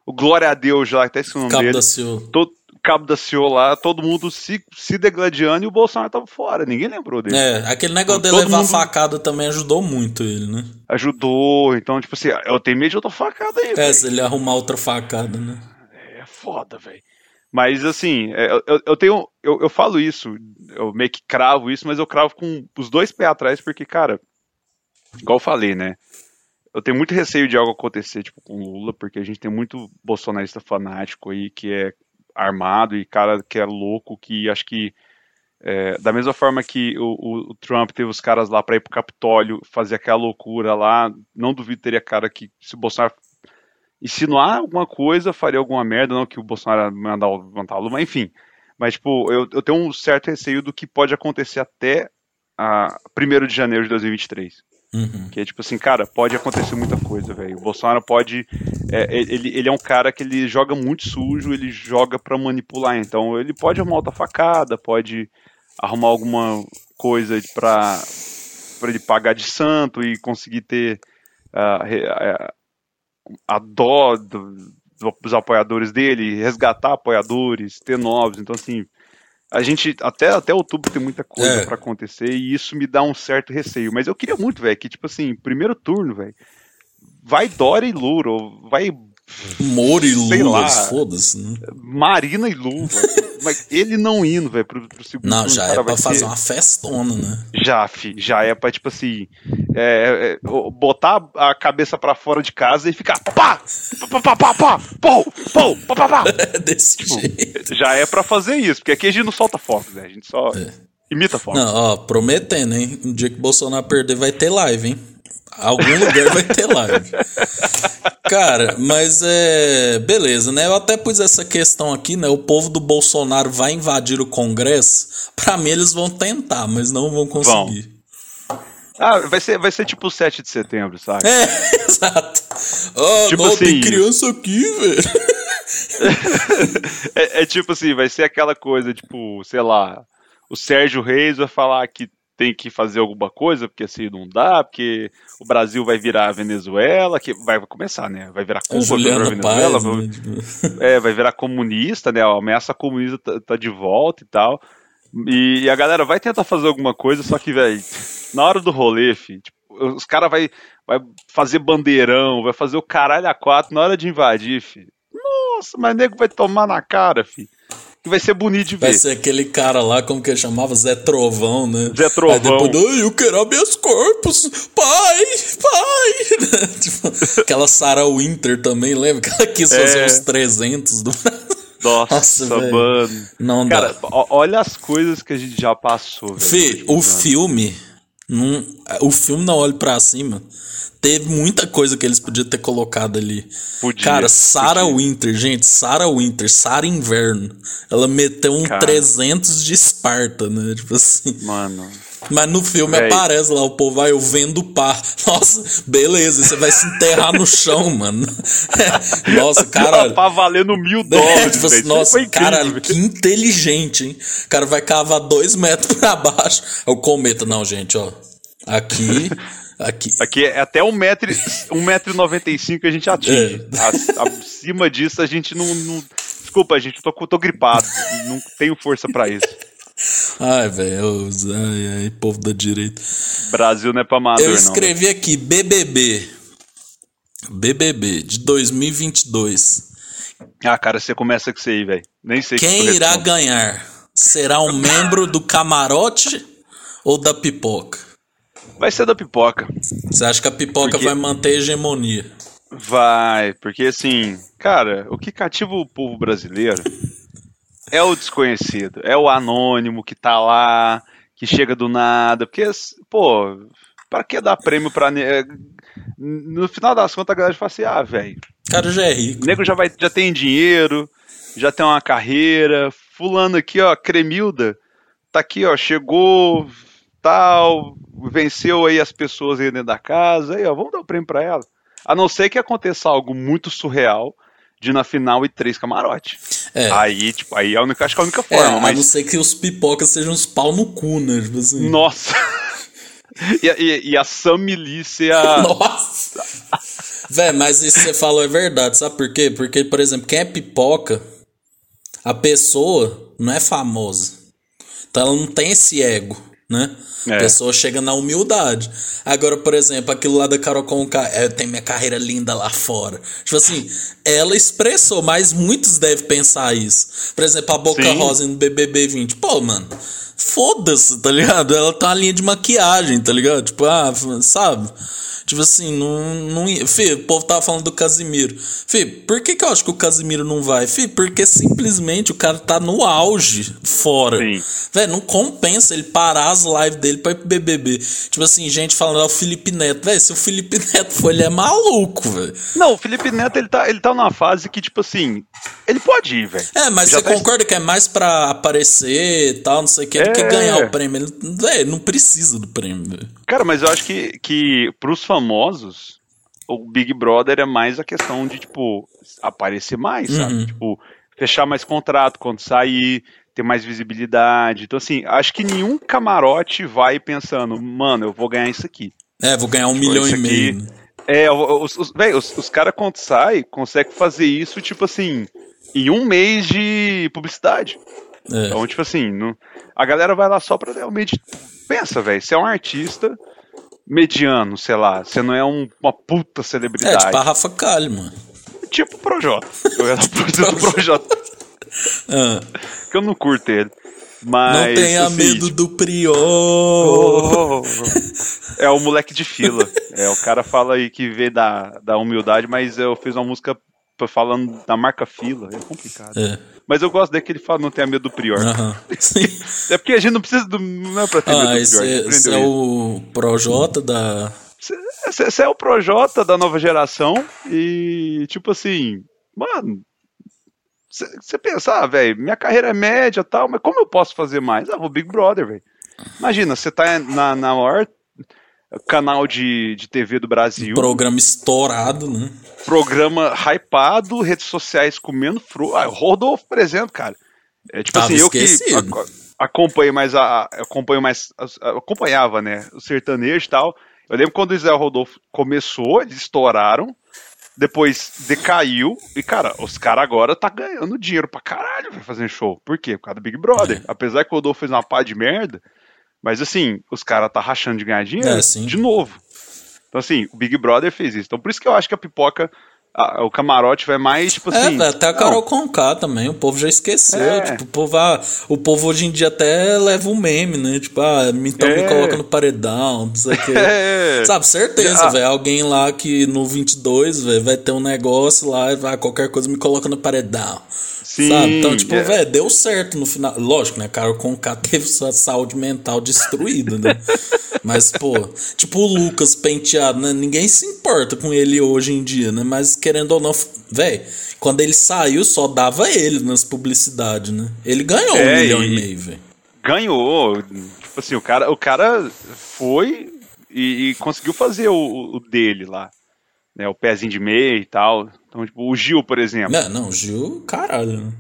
o, Glória a Deus lá, até esse nome Cabo dele. Da Ciolo. Todo, Cabo da Ciolo lá, todo mundo se, se degladiando e o Bolsonaro tava fora. Ninguém lembrou dele. É, aquele negócio de levar mundo... facada também ajudou muito ele, né? Ajudou. Então, tipo assim, eu tenho medo de outra facada aí. É, véio. se ele arrumar outra facada, né? É foda, velho. Mas assim, é, eu, eu tenho. Eu, eu falo isso, eu meio que cravo isso, mas eu cravo com os dois pés atrás, porque, cara, igual eu falei, né? Eu tenho muito receio de algo acontecer, tipo, com o Lula, porque a gente tem muito bolsonarista fanático aí que é armado e cara que é louco, que acho que. É, da mesma forma que o, o, Trump teve os caras lá para ir pro Capitólio fazer aquela loucura lá, não duvido teria cara que se o Bolsonaro insinuar alguma coisa, faria alguma merda, não que o Bolsonaro mandar levantar a Lula, enfim. Mas, tipo, eu, eu tenho um certo receio do que pode acontecer até a 1 de janeiro de 2023. Uhum. Que é tipo assim, cara, pode acontecer muita coisa, velho. O Bolsonaro pode. É, ele, ele é um cara que ele joga muito sujo, ele joga pra manipular. Então ele pode arrumar outra facada, pode arrumar alguma coisa pra, pra ele pagar de santo e conseguir ter uh, a, dó do, dos apoiadores dele, resgatar apoiadores, ter novos. Então, assim, a gente até, até outubro tem muita coisa É. pra acontecer e isso me dá um certo receio. Mas eu queria muito, velho, que, tipo assim, primeiro turno, velho, vai Dória e Lula, ou vai Moro e Sei Lula, lá. foda-se, né? Marina e velho. [laughs] Mas ele não indo, velho, pro, pro segundo Não, já é pra fazer uma festona, né? Já, fi, já é pra, tipo assim, é, é, o- botar a cabeça pra fora de casa e ficar pá, pá, pá, pá, pá, pô, pô, pá, pá, pá. É [laughs] desse Tipo, jeito. Já é pra fazer isso, porque aqui a gente não solta fogo, né? A gente só imita fogo. É. Não, ó, prometendo, hein? Um dia que o Bolsonaro perder, vai ter live, hein? Algum lugar vai ter live. Cara, mas é. Beleza, né? Eu até pus essa questão aqui, né? O povo do Bolsonaro vai invadir o Congresso. Pra mim, eles vão tentar, mas não vão conseguir. Ah, vai ser, vai ser tipo o 7 de setembro, sabe? É, [laughs] exato. Ó, Tipo não, assim, tem criança aqui, velho. [laughs] É, é tipo assim, vai ser aquela coisa, tipo, sei lá, o Sérgio Reis vai falar que tem que fazer alguma coisa, porque assim não dá, porque o Brasil vai virar a Venezuela, que vai começar, né? Vai virar Cuba, vai virar Venezuela, Paz, vai- né? Tipo, [laughs] é, vai virar comunista, né? A ameaça comunista tá, tá de volta e tal. E, e a galera vai tentar fazer alguma coisa, só que, velho, na hora do rolê, tipo, os caras vai, vai fazer bandeirão, vai fazer o caralho a quatro na hora de invadir. Nossa, mas nego vai tomar na cara, fi. Que vai ser bonito de Vai ver. ser aquele cara lá, como que ele chamava? Zé Trovão, né? Zé Trovão. Aí depois, "Ai, eu quero habeas corpus, pai, pai. [laughs] tipo, aquela Sarah Winter também, lembra? Que ela quis fazer É. uns 300 do [laughs] Nossa, Nossa, velho. mano. Não Cara, dá. olha as coisas que a gente já passou, velho. Fê, o filme. Não, o filme não olhe pra cima. Teve muita coisa que eles podiam ter colocado ali. Podia, Cara, Sarah podia. Winter, gente, Sarah Winter, Sarah Inverno. Ela meteu um Cara. 300 de Esparta, né? Tipo assim. Mano. Mas no filme Véi. aparece lá, o povo vai, eu vendo par. [laughs] Nossa, beleza, você vai se enterrar no chão, mano. [laughs] Nossa, cara. Tá valendo mil [laughs] É, dólares, tipo assim, nossa, caralho, que inteligente, hein? O cara vai cavar dois metros pra baixo. É o cometa, não, gente, ó. Aqui, aqui. Aqui é até 1,95m um metro e 95 a gente atinge. É. Ac- Acima disso a gente não. não- Desculpa, gente, eu tô, tô gripado. Não tenho força pra isso. Ai, velho, ai, ai, povo da direita. Brasil não é pra amador, Eu não. escrevi aqui, BBB. BBB de 2022. Ah, cara, você começa com isso aí, velho. Nem sei que Quem eu irá ganhar? Será um membro do camarote ou da pipoca? Vai ser da pipoca. Você acha que a pipoca Porque- vai manter a hegemonia? Vai, porque assim, cara, o que cativa o povo brasileiro é o desconhecido, é o anônimo que tá lá, que chega do nada, porque, pô, pra que dar prêmio pra. é, No final das contas, a galera fala assim: ah, velho, O cara já é rico. o nego já, vai, já tem dinheiro, já tem uma carreira, fulano aqui, ó, Cremilda, tá aqui, ó, chegou, tal, venceu aí as pessoas aí dentro da casa, aí, ó, vamos dar o prêmio pra ela. A não ser que aconteça algo muito surreal de na final e três camarote. É. Aí, tipo, aí é a única, acho que é a única É, forma, a não mas. ser que os pipocas sejam uns pau no cu, né? Tipo assim. Nossa! [laughs] e, a- e, e a Sam Milícia. [laughs] Nossa! Véi, mas isso que você falou é verdade, sabe por quê? Porque, por exemplo, quem é pipoca, a pessoa não é famosa. Então ela não tem esse ego, né? É. A pessoa chega na humildade. Agora, por exemplo, aquilo lá da Carol Conká, é, tenho minha carreira linda lá fora. Tipo assim, ela expressou, mas muitos devem pensar isso. Por exemplo, a Boca Sim. Rosa no BBB 20. Pô, mano, foda-se, tá ligado? Ela tá uma linha de maquiagem, tá ligado? Tipo, ah, sabe? Tipo assim, não. não Fih, o povo tava falando do Casimiro. Fih, por que, que eu acho que o Casimiro não vai? Fih, porque simplesmente o cara tá no auge fora. Velho, não compensa ele parar as lives dele pra ir pro BBB. Tipo assim, gente falando, ah, o Felipe Neto. Velho, se o Felipe [laughs] Neto for, ele é maluco, velho. Não, o Felipe Neto, ele tá, ele tá numa fase que, tipo assim, Ele pode ir, velho. É, mas Já você tá- concorda que é mais pra aparecer e tal, não sei o que, do que É. ganhar o prêmio. Ele, véi, não precisa do prêmio, velho. Cara, mas eu acho que, que pros famosos, o Big Brother é mais a questão de, tipo, aparecer mais, sabe? Uhum. Tipo, fechar mais contrato quando sair, ter mais visibilidade. Então, assim, acho que nenhum camarote vai pensando, mano, eu vou ganhar isso aqui. É, vou ganhar um Tipo, milhão e meio. aqui-? É, os, os, os, os caras quando saem, conseguem fazer isso, tipo assim, em um mês de publicidade. É. Então, tipo assim, não- a galera vai lá só pra realmente. Pensa, velho, você é um artista mediano, sei lá, você não é um- uma puta É, celebridade. tipo a Rafa Kalimann. tipo o Projota. Eu dar pro do [laughs] Projota, [laughs] Ah, que eu não curto ele. Mas. não tenha assim, medo do Prior. Oh, é o moleque de fila. É, o cara fala aí que vê da, da humildade, mas eu fiz uma música falando da marca fila. É complicado. É, Mas eu gosto daquele que fala não tenha medo do prior. [laughs] É porque a gente não precisa do. Não é pra ter medo Ah, do esse, prior. é- esse é o Projota da. Você é o Projota da nova geração e, tipo assim, mano, você pensa, ah, velho, minha carreira é média e tal, mas como eu posso fazer mais? Ah, vou Big Brother, velho. Imagina, você tá na, na maior canal de, de TV do Brasil, Programa estourado, né? programa hypado, redes sociais comendo fruta. Ah, o Rodolfo, por exemplo, cara. É tipo Tava assim, eu que esquecido. ac- acompanho mais a, acompanho mais acompanhava, né, o sertanejo e tal. Eu lembro quando o Zé Rodolfo começou, eles estouraram, depois decaiu e cara, os caras agora tá ganhando dinheiro pra caralho véio, fazendo show. Por quê? Por causa do Big Brother. É. Apesar que o Rodolfo fez uma pá de merda, mas assim, os caras tá rachando de ganhar dinheiro É, de novo. Então assim, o Big Brother fez isso. Então por isso que eu acho que a pipoca a- o camarote vai mais, tipo É, assim. velho, até a Carol Conká também, o povo já esqueceu. É. Tipo, o povo, ah, o povo hoje em dia até leva um meme, né? Tipo, ah, então me É. coloca no paredão, não sei o que. [laughs] É. Sabe, certeza, Já- velho. Alguém lá que no 22, velho, vai ter um negócio lá e vai, qualquer coisa me coloca no paredão. Sim, sabe? Então, tipo, é. velho, deu certo no final. Lógico, né? Carol Conká [laughs] teve sua saúde mental destruída, né? Mas, pô, tipo o Lucas penteado, né? Ninguém se importa com ele hoje em dia, né? Mas querendo ou não, velho, quando ele saiu, só dava ele nas publicidades, né? Ele ganhou um É, milhão e, e- meio, velho. ganhou. Tipo assim, o cara, o cara foi e, e conseguiu fazer o, o dele lá. Né, o pezinho de meia e tal. Então, tipo, o Gil, por exemplo. Não, não, Gil, caralho?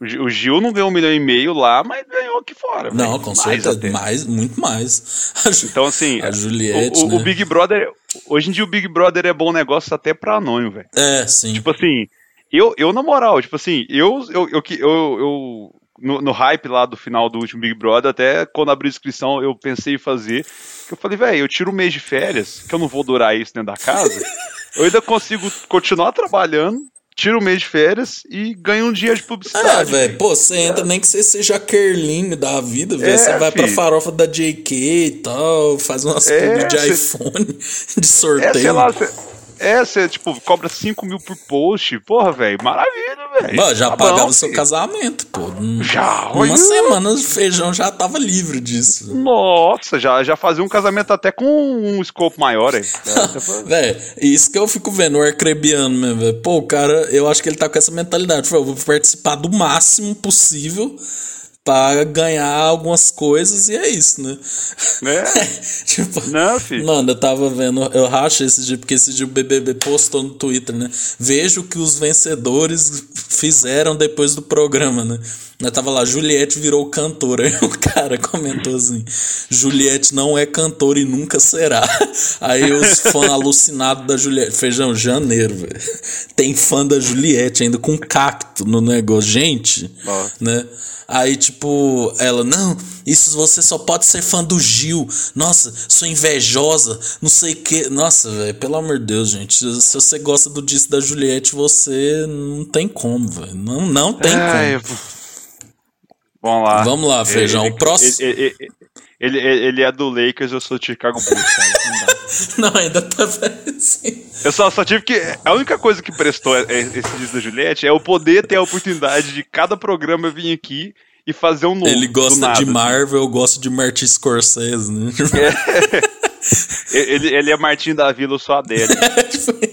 O Gil- O Gil não ganhou um milhão e meio lá, mas ganhou aqui fora. Não, velho. com Mais certeza, mais, muito mais. [laughs] Ju- Então, assim, A Juliette, o, o- o né? Big Brother. Hoje em dia o Big Brother é bom negócio até pra anônimo, velho. É, sim. Tipo assim, eu, eu na moral, tipo assim, eu, eu, eu, eu, eu no, no hype lá do final do último Big Brother, até quando abri a inscrição, eu pensei em fazer. Que eu falei, velho, eu tiro um mês de férias, que eu não vou durar isso dentro da casa. [laughs] eu ainda consigo continuar trabalhando, tiro um mês de férias e ganho um dia de É, publicidade. velho, pô, você entra, nem que você seja Kerline da vida, velho. É, Você vai pra filho. farofa da JK e tal, faz umas É, publi de cê- iPhone, [laughs] de É, sorteio. sei lá, cê, é, você, tipo, cobra 5 mil por post. Porra, velho, maravilha, velho. Já Tá pagava bom, seu filho. casamento, pô. Já, Uma olha. semana o feijão já tava livre disso. Nossa, já, já fazia um casamento até com um escopo maior, aí. [laughs] Véi, isso que eu fico vendo, o arcrebiano mesmo, velho. Pô, o cara, eu acho que ele tá com essa mentalidade. Falou, eu vou participar do máximo possível pra ganhar algumas coisas e é isso, né? Né? [laughs] tipo, Não, filho. Mano, eu tava vendo, eu racho esse dia, porque esse dia o BBB postou no Twitter, né? Vejo o que os vencedores fizeram depois do programa, né? Eu tava lá, Juliette virou cantora. Aí [laughs] o cara comentou assim: Juliette não é cantora e nunca será. [laughs] Aí os fãs alucinados da Juliette. Feijão, janeiro, velho. Tem fã da Juliette ainda com cacto no negócio. Gente, Nossa. né? Aí, tipo, ela, não, isso você só pode ser fã do Gil. Nossa, sou invejosa, não sei o que. Nossa, velho, pelo amor de Deus, gente. Se você gosta do disco da Juliette, você não tem como, velho. Não, não tem Ai, como. eu- Vamos lá. Vamos lá, Feijão. Ele, O próximo- Ele, ele- ele- ele- é do Lakers, eu sou do Chicago Bulls. [laughs] Não ainda tá assim. Eu só, só tive que. A única coisa que prestou é- é esse disco da Juliette é eu poder ter a oportunidade de cada programa vir aqui e fazer um novo. Ele gosta de. Marvel, eu gosto de Martin Scorsese, né? [laughs] Ele, ele é Martim da Vila, eu sou a Adele. [laughs]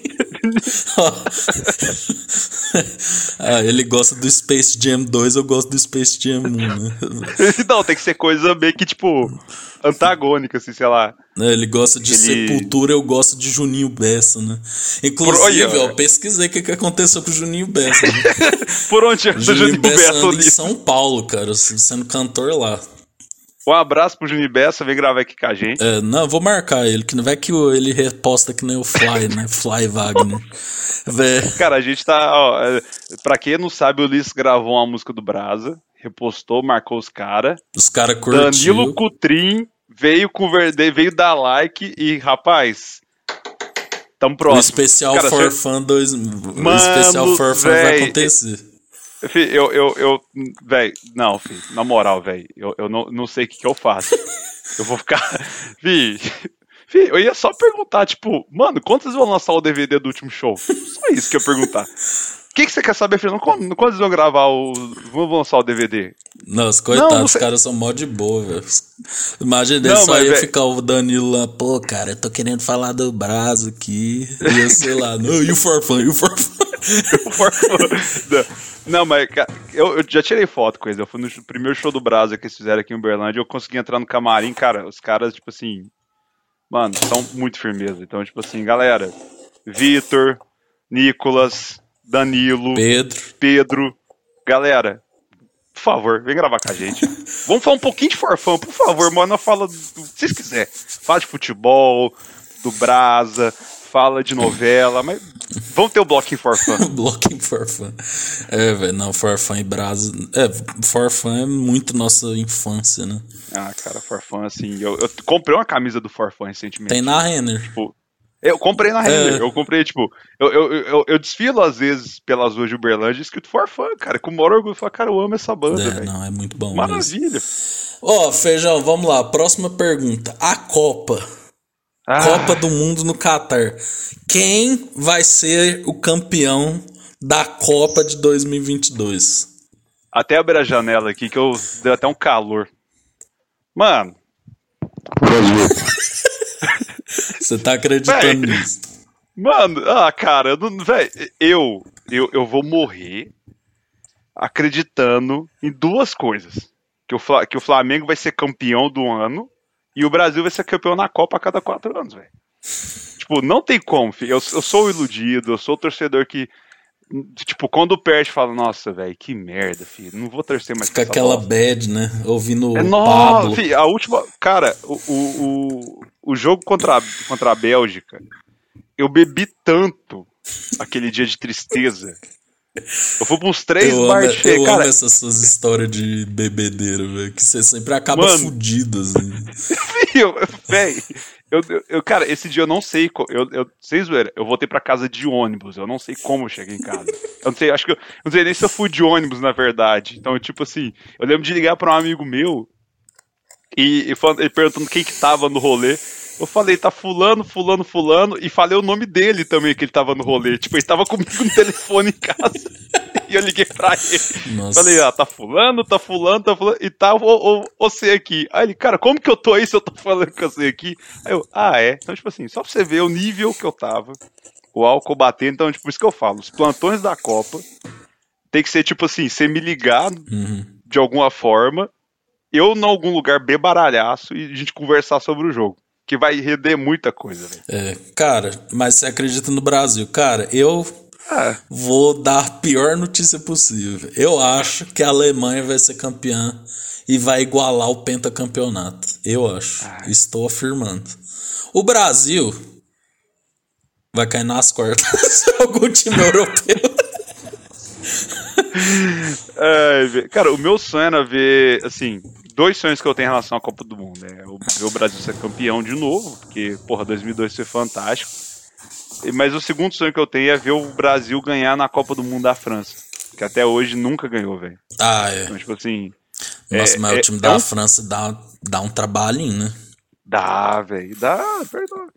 [laughs] ah, ele gosta do Space Jam 2, eu gosto do Space Jam 1, né? [laughs] Não, tem que ser coisa meio que, tipo, antagônica, assim, sei lá. Né, ele gosta de ele... Sepultura, eu gosto de Juninho Bessa, né? Inclusive, Por... eu pesquisei o que, que aconteceu com o Juninho Bessa. Né? [laughs] Por onde anda o Juninho Bessa? Bessa em São Paulo, cara, sendo cantor lá. Um abraço pro Juninho Bessa, vem gravar aqui com a gente. É, não, eu vou marcar ele, que não vai que ele reposta que nem o Fly, né? Fly Wagner. Vé. Cara, a gente tá, ó, é, pra quem não sabe, o Ulisses gravou uma música do Brasa, repostou, marcou os caras. Os caras curtiram. Danilo Cutrim veio converter, veio dar like e, rapaz, tamo próximo. O especial cara, for você... fun dois, Mano, o especial for fun vai acontecer. Filho, eu, eu, eu, velho, não, filho, na moral, velho, eu, eu não, não sei o que, que eu faço. eu vou ficar, [laughs] filho, filho, eu ia só perguntar, tipo, mano, quantos vão lançar o DVD do último show? Só isso que eu ia perguntar. O que, que você quer saber, filho? Quando, quando eles vão gravar o. Vão lançar o DVD? Nossa, coitados, não, não os caras são mó de boa, velho. Imagina, não, só ia véio... ficar o Danilo lá, pô, cara, eu tô querendo falar do Brasil aqui. Ia, sei lá, não, e o Forfã, e o Forfã. [laughs] Não, mas eu, eu, já tirei foto com eles. Eu fui no primeiro show do Brasa que eles fizeram aqui em Uberlândia. Eu consegui entrar no camarim, cara. Os caras, tipo assim. Mano, são muito firmeza. Então, tipo assim, galera. Vitor, Nicolas, Danilo, Pedro. Pedro. Galera, por favor, vem gravar com a gente. [laughs] Vamos falar um pouquinho de forfã, por favor, mano. Fala do que vocês quiserem. Fala de futebol, do Brasa, fala de novela, mas vamos ter o Blocking for Fun. [laughs] Blocking for Fun. É, velho, não, For Fun e Brasa. É, For Fun é muito nossa infância, né? Ah, cara, For Fun, assim, eu, eu comprei uma camisa do For Fun recentemente. Tem na Renner. Tipo, eu comprei na Renner, é. eu comprei, tipo, eu, eu, eu, eu, desfilo às vezes pelas ruas de Uberlândia escrito For Fun, cara, com o maior orgulho, eu falo, cara, eu amo essa banda, é, Não, é muito bom Maravilha. Ó, oh, Feijão, vamos lá, próxima pergunta. A Copa ah. Copa do Mundo no Catar. Quem vai ser o campeão da Copa de 2022? Até abrir a janela aqui que eu deu até um calor. Mano. Você tá acreditando véi, nisso? Mano, ah, cara, véi, eu, eu, eu vou morrer acreditando em duas coisas. Que o, que o Flamengo vai ser campeão do ano e o Brasil vai ser campeão na Copa a cada quatro anos, velho. Tipo, não tem como, filho. Eu, eu sou iludido, eu sou o torcedor que. Tipo, quando perde, fala, nossa, velho, que merda, filho. Não vou torcer mais Fica aquela bosta. bad, né? Ouvindo é, o Pablo. Filho, a última. Cara, o, o, o jogo contra a, contra a Bélgica, eu bebi tanto aquele dia de tristeza eu fui pra uns três eu bar amo, Eu cara... amo essas suas histórias de bebedeira, velho. Que você sempre acaba Mano... fudido, assim. [laughs] Véi, eu, eu, eu, cara, esse dia eu não sei. Eu, eu, vocês verem, eu voltei pra casa de ônibus. Eu não sei como eu cheguei em casa. Eu não sei, acho que eu não sei nem se eu fui de ônibus, na verdade. Então, tipo assim, eu lembro de ligar pra um amigo meu e, e, falando, ele perguntando quem que tava no rolê. Eu falei, tá fulano, fulano, fulano, e falei o nome dele também, que ele tava no rolê. Tipo, ele tava comigo no [laughs] telefone em casa. e eu liguei pra ele. Nossa. Falei, ah, tá fulano, tá fulano, tá fulano, e tá você aqui. Aí ele, cara, como que eu tô aí se eu tô falando com você aqui? Aí eu, ah, é. Então, tipo assim, só pra você ver o nível que eu tava, o álcool batendo, então, tipo, isso que eu falo, os plantões da Copa tem que ser, tipo assim, você me ligar uhum. de alguma forma, eu em algum lugar bebaralhaço e a gente conversar sobre o jogo que vai render muita coisa. É, cara, mas você acredita no Brasil? Cara, eu ah. vou dar a pior notícia possível. Eu acho que a Alemanha vai ser campeã e vai igualar o pentacampeonato. Eu acho. Ah. Estou afirmando. O Brasil vai cair nas quartas algum [laughs] time europeu. [laughs] é, cara, o meu sonho era ver, assim, dois sonhos que eu tenho em relação à Copa do Mundo. É ver o Brasil ser campeão de novo, porque, porra, 2002 foi fantástico. Mas o segundo sonho que eu tenho é ver o Brasil ganhar na Copa do Mundo da França. Que até hoje nunca ganhou, velho. Ah, é. Então, tipo assim. Nossa, é, mas é, o time é da. França dá, dá um trabalhinho, né? Dá, velho. Dá, perdão.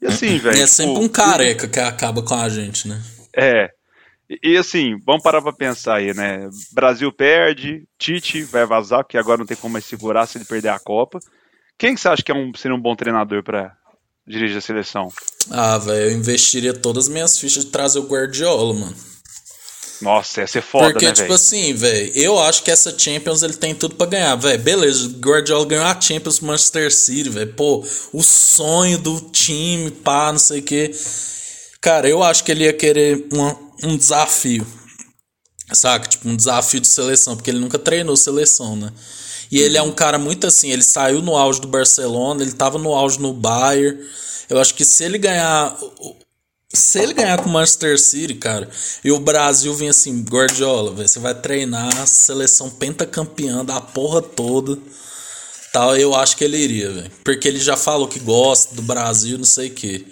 E assim, [laughs] velho. é sempre tipo, um careca que acaba com a gente, né? É. E, assim, vamos parar pra pensar aí, né? Brasil perde, Tite vai vazar, porque agora não tem como mais segurar se ele perder a Copa. Quem que você acha que é um, seria um bom treinador para dirige a seleção? Ah, velho, eu investiria todas as minhas fichas de trazer o Guardiola, mano. Nossa, ia ser foda, Porque, né, tipo velho? assim, velho, eu acho que essa Champions ele tem tudo pra ganhar, velho. Beleza, o Guardiola ganhou a Champions Manchester City, velho. Pô, o sonho do time, pá, não sei o quê. Cara, eu acho que ele ia querer uma, um desafio. Saca? Tipo, um desafio de seleção, porque ele nunca treinou seleção, né? E ele é um cara muito assim, ele saiu no auge do Barcelona, ele tava no auge no Bayern. Eu acho que se ele ganhar. Se ele ganhar com o Manchester City, cara, e o Brasil vir assim, Guardiola, velho, você vai treinar seleção pentacampeã da porra toda. Tal, eu acho que ele iria, velho. Porque ele já falou que gosta do Brasil, não sei o quê.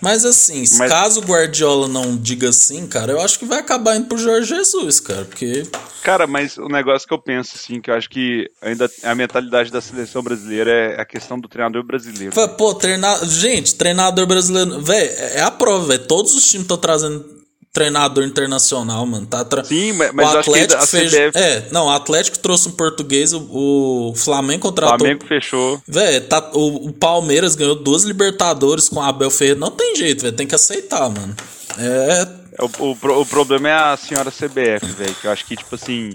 Mas assim, Mas- caso o Guardiola não diga assim, cara, eu acho que vai acabar indo pro Jorge Jesus, cara. Porque. Cara, mas o negócio que eu penso, assim, que eu acho que ainda a mentalidade da seleção brasileira é a questão do treinador brasileiro. Pô, treinar. Gente, treinador brasileiro. Velho, é a prova, velho. Todos os times estão trazendo treinador internacional, mano. Tá tra... Sim, mas, o Atlético fez. CBF, É, não, o Atlético trouxe um português, o, o Flamengo o contratou. Flamengo fechou. Velho, tá, o, o Palmeiras ganhou duas Libertadores com o Abel Ferreira. Não tem jeito, velho. Tem que aceitar, mano. É. O, o, pro- o problema é a senhora CBF, velho, que eu acho que, tipo assim.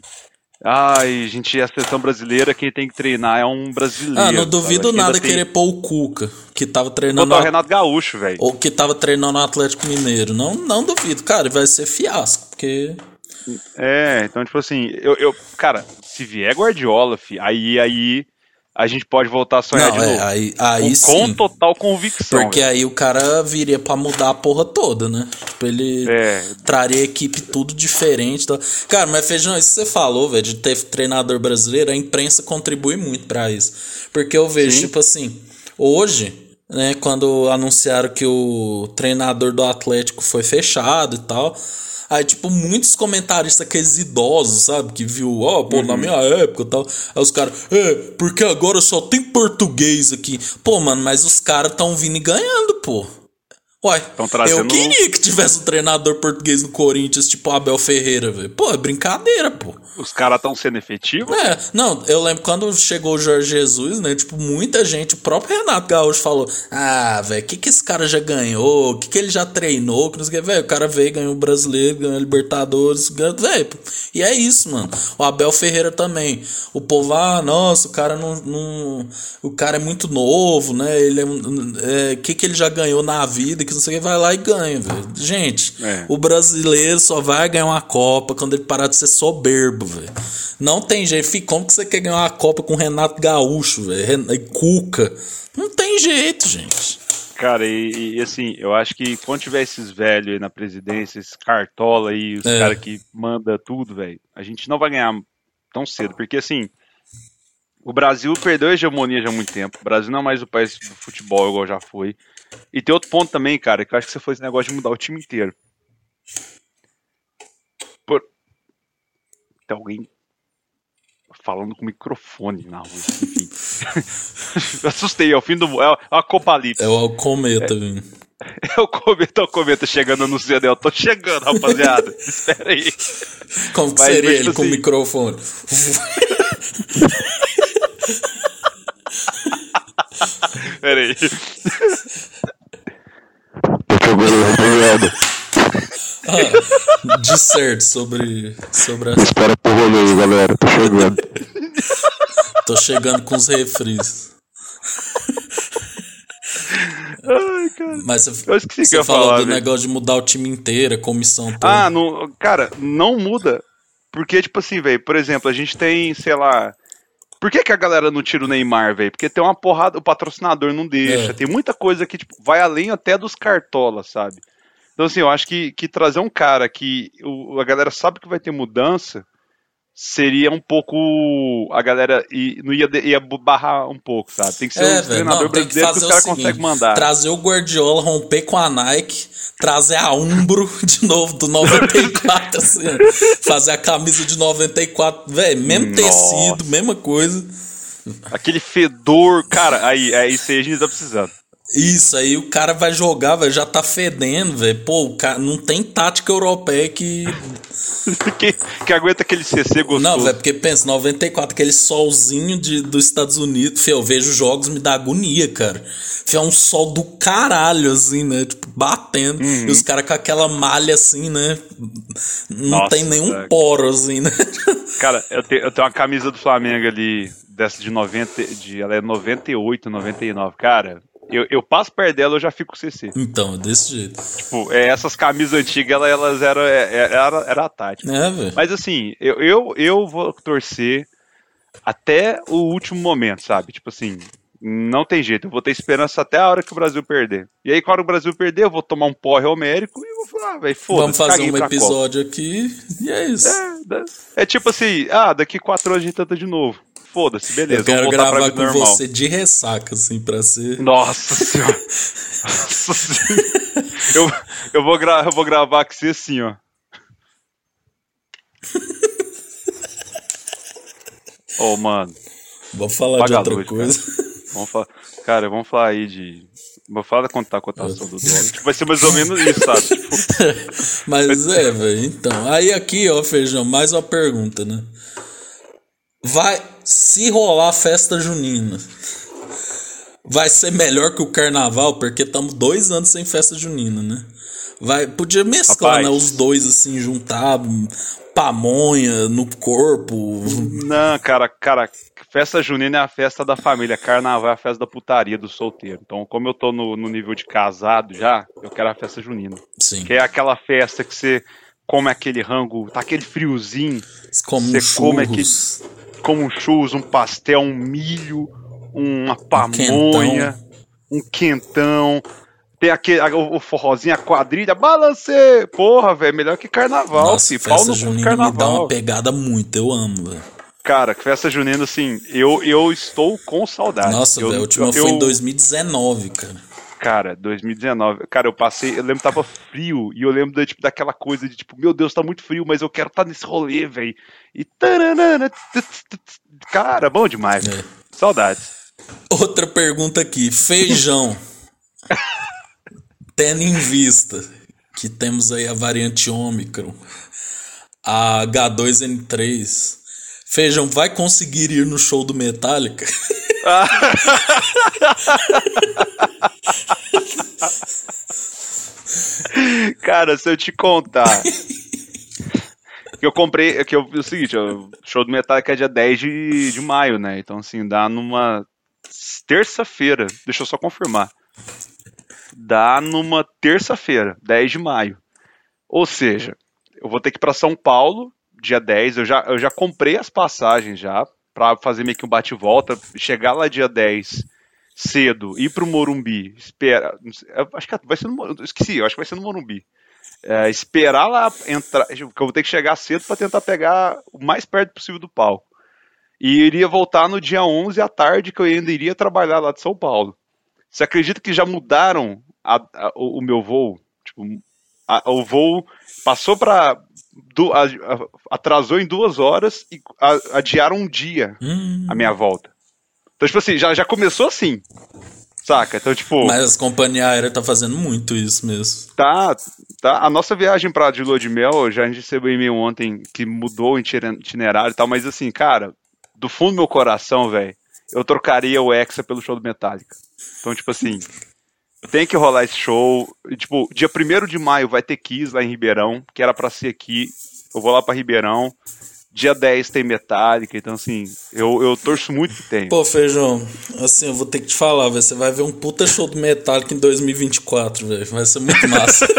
Ai, gente, a seleção brasileira, quem tem que treinar é um brasileiro. Ah, não duvido nada tem- querer pôr o Cuca, que tava treinando. Botar o Renato Gaúcho, velho. Ou que tava treinando no Atlético Mineiro. Não, não duvido, cara. Vai ser fiasco, porque. É, então, tipo assim, eu, eu cara, se vier Guardiola, fi, aí, aí a gente pode voltar a sonhar Não, de é, novo. aí, aí com, com total convicção. Porque velho. aí o cara viria pra mudar a porra toda, né? Tipo, ele É. traria a equipe tudo diferente. Tá? Cara, mas Feijão, isso que você falou, velho, de ter treinador brasileiro, a imprensa contribui muito pra isso. Porque eu vejo, Sim. tipo assim, hoje, né, quando anunciaram que o treinador do Atlético foi fechado e tal. Aí, tipo, muitos comentaristas, aqueles idosos, sabe? Que viu, ó, pô, Uhum. na minha época e tal. Aí os caras, é, porque agora só tem português aqui. Pô, mano, mas os caras tão vindo e ganhando, pô. Uai, trazendo- eu queria que tivesse um treinador português no Corinthians, tipo Abel Ferreira, velho. Pô, é brincadeira, pô. Os caras estão sendo efetivos? É, não, eu lembro quando chegou o Jorge Jesus, né? Tipo, muita gente, o próprio Renato Gaúcho falou: Ah, velho, o que, que esse cara já ganhou? O que, que ele já treinou? Que não sei o que, velho. O cara veio, ganhou o brasileiro, ganhou a Libertadores, ganhou, velho. E é isso, mano. O Abel Ferreira também. O povo, ah, nossa, o cara não. não o cara é muito novo, né? Ele é. um- é, O que, que ele já ganhou na vida? Que não sei o que, vai lá e ganha, velho. Gente, É. o brasileiro só vai ganhar uma Copa quando ele parar de ser soberbo, velho. Não tem jeito. Fih, como que você quer ganhar uma Copa com Renato Gaúcho, velho? E Cuca. Não tem jeito, gente. Cara, e, e, assim, eu acho que quando tiver esses velhos aí na presidência, esses cartola aí, os É. caras que manda tudo, velho, a gente não vai ganhar tão cedo, porque assim, o Brasil perdeu a hegemonia já há muito tempo. O Brasil não é mais o país do futebol igual já foi. E tem outro ponto também, cara, que eu acho que você foi esse negócio de mudar o time inteiro. Por... Tem alguém falando com microfone na rua, enfim. [laughs] Assustei, é o fim do mundo, é o apocalipse. É o cometa, velho. É o cometa, é o cometa chegando no céu. Eu tô chegando, rapaziada. [laughs] Espera aí. Como que Mas, seria ele tipo com o [laughs] assim- microfone? Espera aí. Ah, disserte sobre, sobre essa. Espera pro rolê aí, galera. Tô chegando. Tô chegando com os refris. Ai, cara. Mas você, Eu esqueci que eu você falou falar, do velho. negócio de mudar o time inteiro, a comissão toda. Ah, não, cara, não muda. Porque, tipo assim, velho, por exemplo, a gente tem, sei lá. Por que, que a galera não tira o Neymar, velho? Porque tem uma porrada, o patrocinador não deixa. É. Tem muita coisa que, tipo, vai além até dos cartolas, sabe? Então, assim, eu acho que, que trazer um cara que o, a galera sabe que vai ter mudança seria um pouco. A galera i- não ia, ia barrar um pouco, sabe? Tem que ser É, um treinador não, que brasileiro que, os o caras conseguem mandar. trazer o Guardiola, romper com a Nike, trazer a Umbro [laughs] de novo do 94, assim, fazer a camisa de 94, velho, mesmo Nossa. tecido, mesma coisa. Aquele fedor, cara, aí, isso aí a gente tá precisando. Isso, aí o cara vai jogar, vai já tá fedendo, velho. Pô, o cara não tem tática europeia que. [laughs] que, que aguenta aquele CC gostoso. Não, velho, porque pensa, 94, aquele solzinho de, dos Estados Unidos, fio, eu vejo jogos, me dá agonia, cara. Fio, é um sol do caralho, assim, né? Tipo, batendo. Uhum. E os caras com aquela malha, assim, né? Não Nossa, tem nenhum cara. poro, assim, né? [laughs] Cara, eu, te, eu tenho uma camisa do Flamengo ali, dessa de 90, de, ela é 98, 99. Cara, eu, eu passo perto dela, eu já fico CC. Então, desse jeito. Tipo, é, essas camisas antigas, elas, elas eram, é, é, era, era a tática. É, velho. Mas assim, eu, eu, eu vou torcer até o último momento, sabe? Tipo assim, não tem jeito, eu vou ter esperança até a hora que o Brasil perder. E aí, quando o Brasil perder, eu vou tomar um porre homérico e vou falar, ah, velho, foda-se. Vamos fazer um episódio aqui e é isso. É, é, tipo assim, ah, daqui quatro anos a gente tenta de novo foda-se, beleza. Eu quero gravar com normal. você de ressaca, assim, pra ser. Nossa senhora. [laughs] Nossa senhora. Eu, eu, vou gra eu vou gravar com você assim, ó. [laughs] Ô, oh, mano. Vamos falar de outra coisa. Cara. Vamos falar, cara, vamos falar aí de. Vou falar quanto tá a cotação do dólar. Tipo, vai ser mais ou menos isso, sabe? [laughs] Tipo... Mas é, velho. Então, aí aqui, ó, Feijão, mais uma pergunta, né? Vai, se rolar festa junina, vai ser melhor que o carnaval, porque estamos dois anos sem festa junina, né? Vai, podia mesclar, né, os dois assim, juntar pamonha no corpo. Não, cara, cara, festa junina é a festa da família, carnaval é a festa da putaria do solteiro. Então, como eu tô no, no nível de casado já, eu quero a festa junina. Sim. Que é aquela festa que você come aquele rango, tá aquele friozinho, você come aquele como um churros, um pastel, um milho, uma pamonha, um quentão. Tem aquele, o, forrozinho, a quadrilha, balancê! Porra, velho, melhor que carnaval. Nossa, festa Pau junina carnaval. me dá uma pegada muito, eu amo, velho. Cara, festa junina, assim, eu, eu estou com saudade. Nossa, velho, a última eu, foi em 2019, cara. Cara, 2019. Cara, eu passei. Eu lembro que tava frio. E eu lembro de, tipo, daquela coisa de tipo, meu Deus, tá muito frio, mas eu quero estar tá nesse rolê, velho. E. Cara, bom demais. É. Saudades. Outra pergunta aqui. Feijão. [laughs] Tendo em vista que temos aí a variante Ômicron, a H2N3. Feijão, vai conseguir ir no show do Metallica? [laughs] Cara, se eu te contar. que eu comprei. Que eu, é o seguinte, o show do Metallica é dia 10 de, de maio, né? Então, assim, dá numa terça-feira. Deixa eu só confirmar. Dá numa terça-feira, 10 de maio. Ou seja, eu vou ter que ir para São Paulo, dia 10. Eu já, eu já comprei as passagens já para fazer meio que um bate-volta, chegar lá dia 10 cedo, ir pro Morumbi, espera, acho que vai ser no, esqueci, acho que vai ser no Morumbi. É, esperar lá entrar, eu vou ter que chegar cedo para tentar pegar o mais perto possível do palco. E iria voltar no dia 11 à tarde, que eu ainda iria trabalhar lá de São Paulo. Você acredita que já mudaram a, a, o, o, meu voo? Tipo, a, o voo passou para atrasou em duas horas e adiaram um dia hum. a minha volta. Então, tipo assim, já, já começou assim. Saca? Então, tipo. Mas a companhia aérea tá fazendo muito isso mesmo. Tá, tá. A nossa viagem pra de lua de mel, já a gente recebeu um e-mail ontem que mudou o itinerário e tal, mas assim, cara, do fundo do meu coração, velho, eu trocaria o Hexa pelo show do Metallica. Então, tipo assim, tem que rolar esse show. E, tipo, dia 1 de maio vai ter Kiss lá em Ribeirão, que era para ser aqui. Eu vou lá para Ribeirão. Dia 10 tem Metallica, então assim, eu, eu torço muito que tem. Pô, Feijão, assim, eu vou ter que te falar, véio, você vai ver um puta show do Metallica em 2024, velho. Vai ser muito massa. [laughs]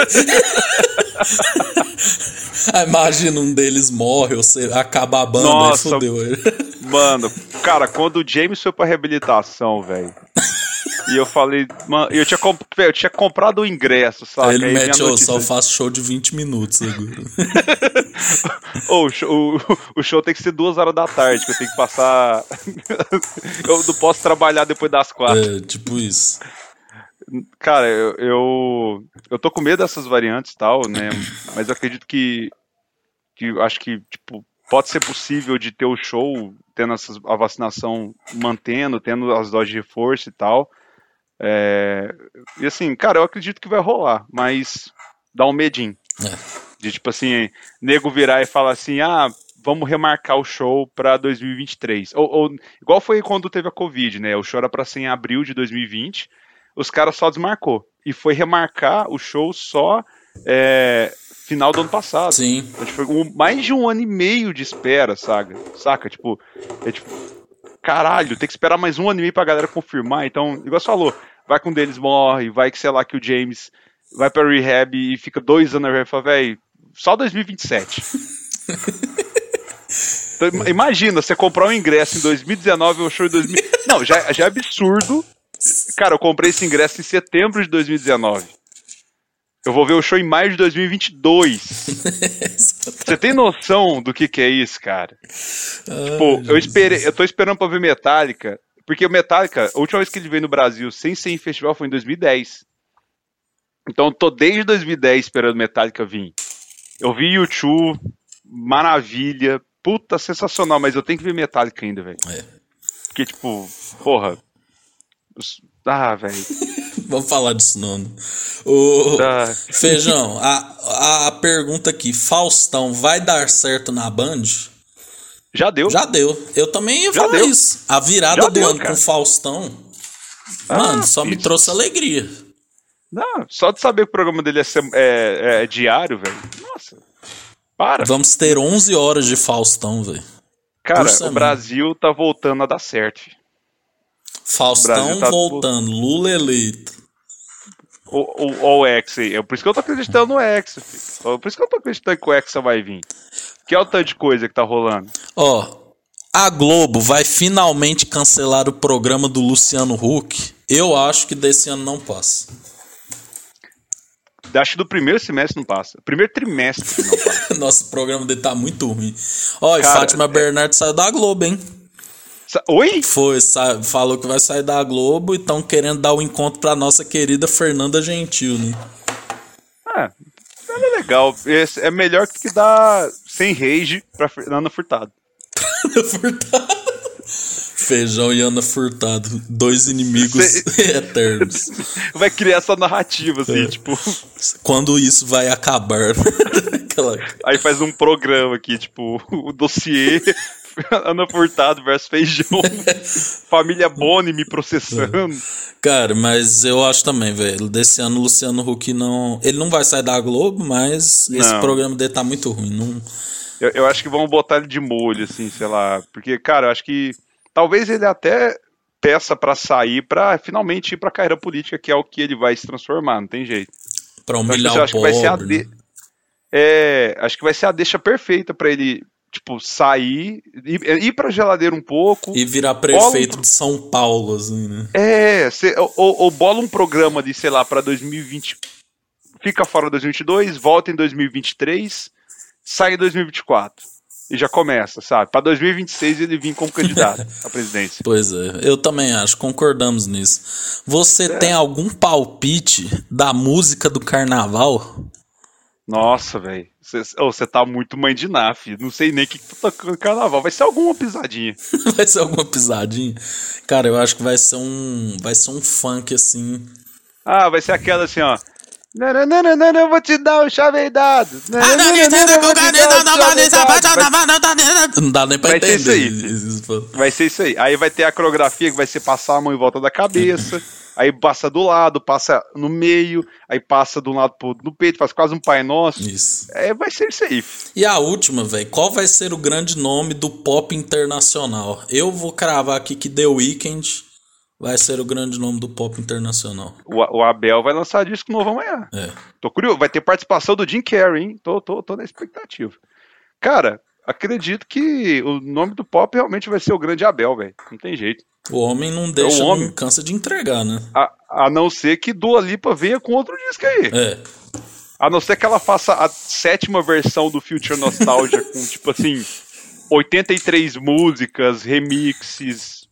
imagina um deles morre, ou você acaba a banda Nossa, e fodeu ele. Mano, cara, quando o James foi pra reabilitação, velho. E eu falei, mano, eu tinha, comp eu tinha comprado o ingresso, sabe? Aí ele Aí mete, oh, só faço show de 20 minutos agora. [laughs] oh, o, show, o, o, show tem que ser duas horas da tarde, que eu tenho que passar. [laughs] eu não posso trabalhar depois das quatro. É, tipo isso. Cara, eu, eu, eu tô com medo dessas variantes e tal, né? Mas eu acredito que. que acho que, tipo, pode ser possível de ter o show tendo essas, a vacinação mantendo, tendo as doses de reforço e tal. É, e assim, cara, eu acredito que vai rolar, mas dá um medinho. É. De tipo assim, nego virar e falar assim, ah, vamos remarcar o show pra 2023. Ou, ou igual foi quando teve a Covid, né? O show era pra ser em abril de 2020, os caras só desmarcou. E foi remarcar o show só é, final do ano passado. Sim. Então, tipo, mais de um ano e meio de espera, saca? Saca? Tipo, é tipo, caralho, tem que esperar mais um ano e meio pra galera confirmar. Então, igual você falou, vai que um deles morre, vai que, sei lá, que o James vai pra rehab e fica dois anos na rehab e fala, velho, só 2027. [laughs] Então, im- imagina, você comprar um ingresso em 2019 e o show em 2000. Não, já, já é absurdo. Cara, eu comprei esse ingresso em setembro de 2019. Eu vou ver o show em maio de 2022. [laughs] Você tem noção do que, que é isso, cara? Tipo, eu esperei, eu tô esperando pra ver Metallica, porque o Metallica, a última vez que ele veio no Brasil sem ser em festival foi em 2010. Então eu tô desde 2010 esperando Metallica vir. Eu vi YouTube, maravilha, puta sensacional, mas eu tenho que ver Metallica ainda, velho. É. Porque tipo, porra. Ah, velho. [laughs] [laughs] Vamos falar disso não. né? O Tá. Feijão, a, a, pergunta aqui, Faustão vai dar certo na Band? Já deu. Já deu. Eu também ia Já falar deu. isso. A virada Já do deu, ano cara. com Faustão, Ah, mano, só me trouxe alegria. Não, só de saber que o programa dele é, é- é diário, velho. Nossa. Para. Vamos ter 11 horas de Faustão, velho. Cara, o. Brasil tá voltando a dar certo. filho. Faustão tá voltando, Lula eleito. O, o, Hexa aí. É por isso que eu tô acreditando no Hexa, filho. Por isso que eu tô acreditando que o Hexa vai vir. Que é o tanto de coisa que tá rolando. Ó, a Globo vai finalmente cancelar o programa do Luciano Huck. Eu acho que desse ano não passa. Acho que do primeiro semestre não passa. Primeiro trimestre não [laughs] passa. Nosso programa dele tá muito ruim. Ó, e Fátima é- Bernardo saiu da Globo, hein? Oi? Foi, falou que vai sair da Globo e estão querendo dar o encontro pra nossa querida Fernanda Gentil, né? Ah, ela é legal. Esse é melhor que dar sem rage pra Fernanda Furtado. Furtado. Feijão e Ana Furtado, dois inimigos [laughs] eternos. Vai criar essa narrativa, assim, É. tipo. Quando isso vai acabar? [laughs] Aquela- Aí faz um programa aqui, tipo, o dossiê. [laughs] Ana Furtado versus Feijão. [laughs] Família Boni me processando. Cara, mas eu acho também, velho. Desse ano o Luciano Huck não. Ele não vai sair da Globo, mas esse Não. programa dele tá muito ruim. Não... Eu, eu acho que vão botar ele de molho, assim, sei lá. Porque, cara, eu acho que talvez ele até peça pra sair pra finalmente ir pra carreira política, que é o que ele vai se transformar, não tem jeito. Pra Eu acho, humilhar que- eu o acho que vai ser a pobre. de... é, acho que vai ser a deixa perfeita pra ele, tipo, sair, ir, ir pra geladeira um pouco. E virar prefeito de São Paulo, assim, né? É, cê- ou, ou- bola um programa de, sei lá, pra 2020. Fica fora 2022, volta em 2023, sai em 2024. E já começa, sabe? Pra 2026 ele vir como candidato [laughs] à presidência. Pois é, eu também acho, concordamos nisso. Você É. tem algum palpite da música do carnaval? Nossa, velho. Você tá muito mãe de filho. Não sei nem o que, que tá tocando carnaval. Vai ser alguma pisadinha. [laughs] vai ser alguma pisadinha? Cara, eu acho que vai ser um. Vai ser um funk assim. Ah, vai ser aquela assim, ó. Nananana, eu vou te dar o chaveidado. Ah, Nananana, eu vou te dar o chaveidado. Não dá nem pra Vai ser entender. isso aí. Vai ser isso aí. Aí vai ter a coreografia que vai ser passar a mão em volta da cabeça. [laughs] Aí passa do lado, passa no meio, aí passa de um lado pro outro no peito, faz quase um Pai Nosso. Isso. É, vai ser isso aí. E a última, velho, qual vai ser o grande nome do pop internacional? Eu vou cravar aqui que The Weeknd vai ser o grande nome do pop internacional. O, o Abel vai lançar disco novo amanhã. É. Tô curioso. Vai ter participação do Jim Carrey, hein? Tô, tô, tô na expectativa. Cara, acredito que o nome do pop realmente vai ser o grande Abel, velho. Não tem jeito. O homem não deixa, É homem. não cansa de entregar, né? A, a não ser que Dua Lipa venha com outro disco aí. É. A não ser que ela faça a sétima versão do Future Nostalgia [laughs] com, tipo assim, 83 músicas, remixes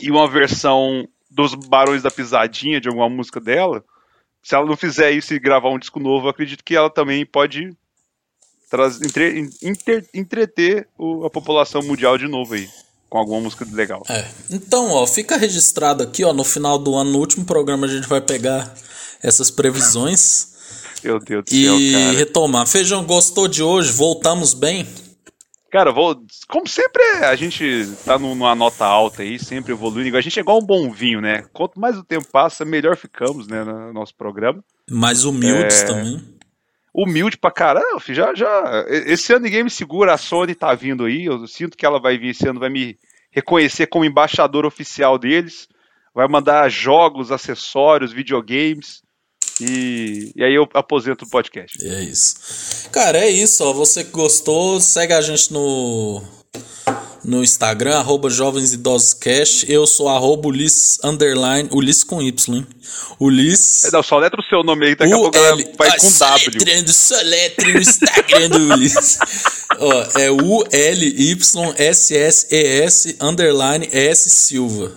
e uma versão dos Barões da Pisadinha de alguma música dela. Se ela não fizer isso e gravar um disco novo, eu acredito que ela também pode traz, entre, inter- entreter o- a população mundial de novo aí. com alguma música legal. É. Então, ó, fica registrado aqui, ó, no final do ano, no último programa a gente vai pegar essas previsões Meu Deus do e céu, cara. retomar. Feijão, gostou de hoje? Voltamos bem? Cara, vou, como sempre, a gente tá num- numa nota alta aí, sempre evoluindo. A gente é igual um bom vinho, né? Quanto mais o tempo passa, melhor ficamos, né, no nosso programa. Mais humildes É. também. Humilde pra caramba, já, já. Esse ano ninguém me segura, a Sony tá vindo aí. Eu sinto que ela vai vir esse ano, vai me reconhecer como embaixador oficial deles. Vai mandar jogos, acessórios, videogames. E, e aí eu aposento o podcast. É isso. Cara, é isso, ó. Você que gostou, segue a gente no no Instagram, arroba Jovens Idosos Cast. Eu sou arroba Ulisses, underline, Ulisses com Y, hein? Ulisses. É, Não, só letra o seu nome aí, daqui a pouco ela vai Ó, com W. soletrando, soletre no Instagram do Ulisses. Ó, é U-L-Y-S-S-E-S, underline S Silva.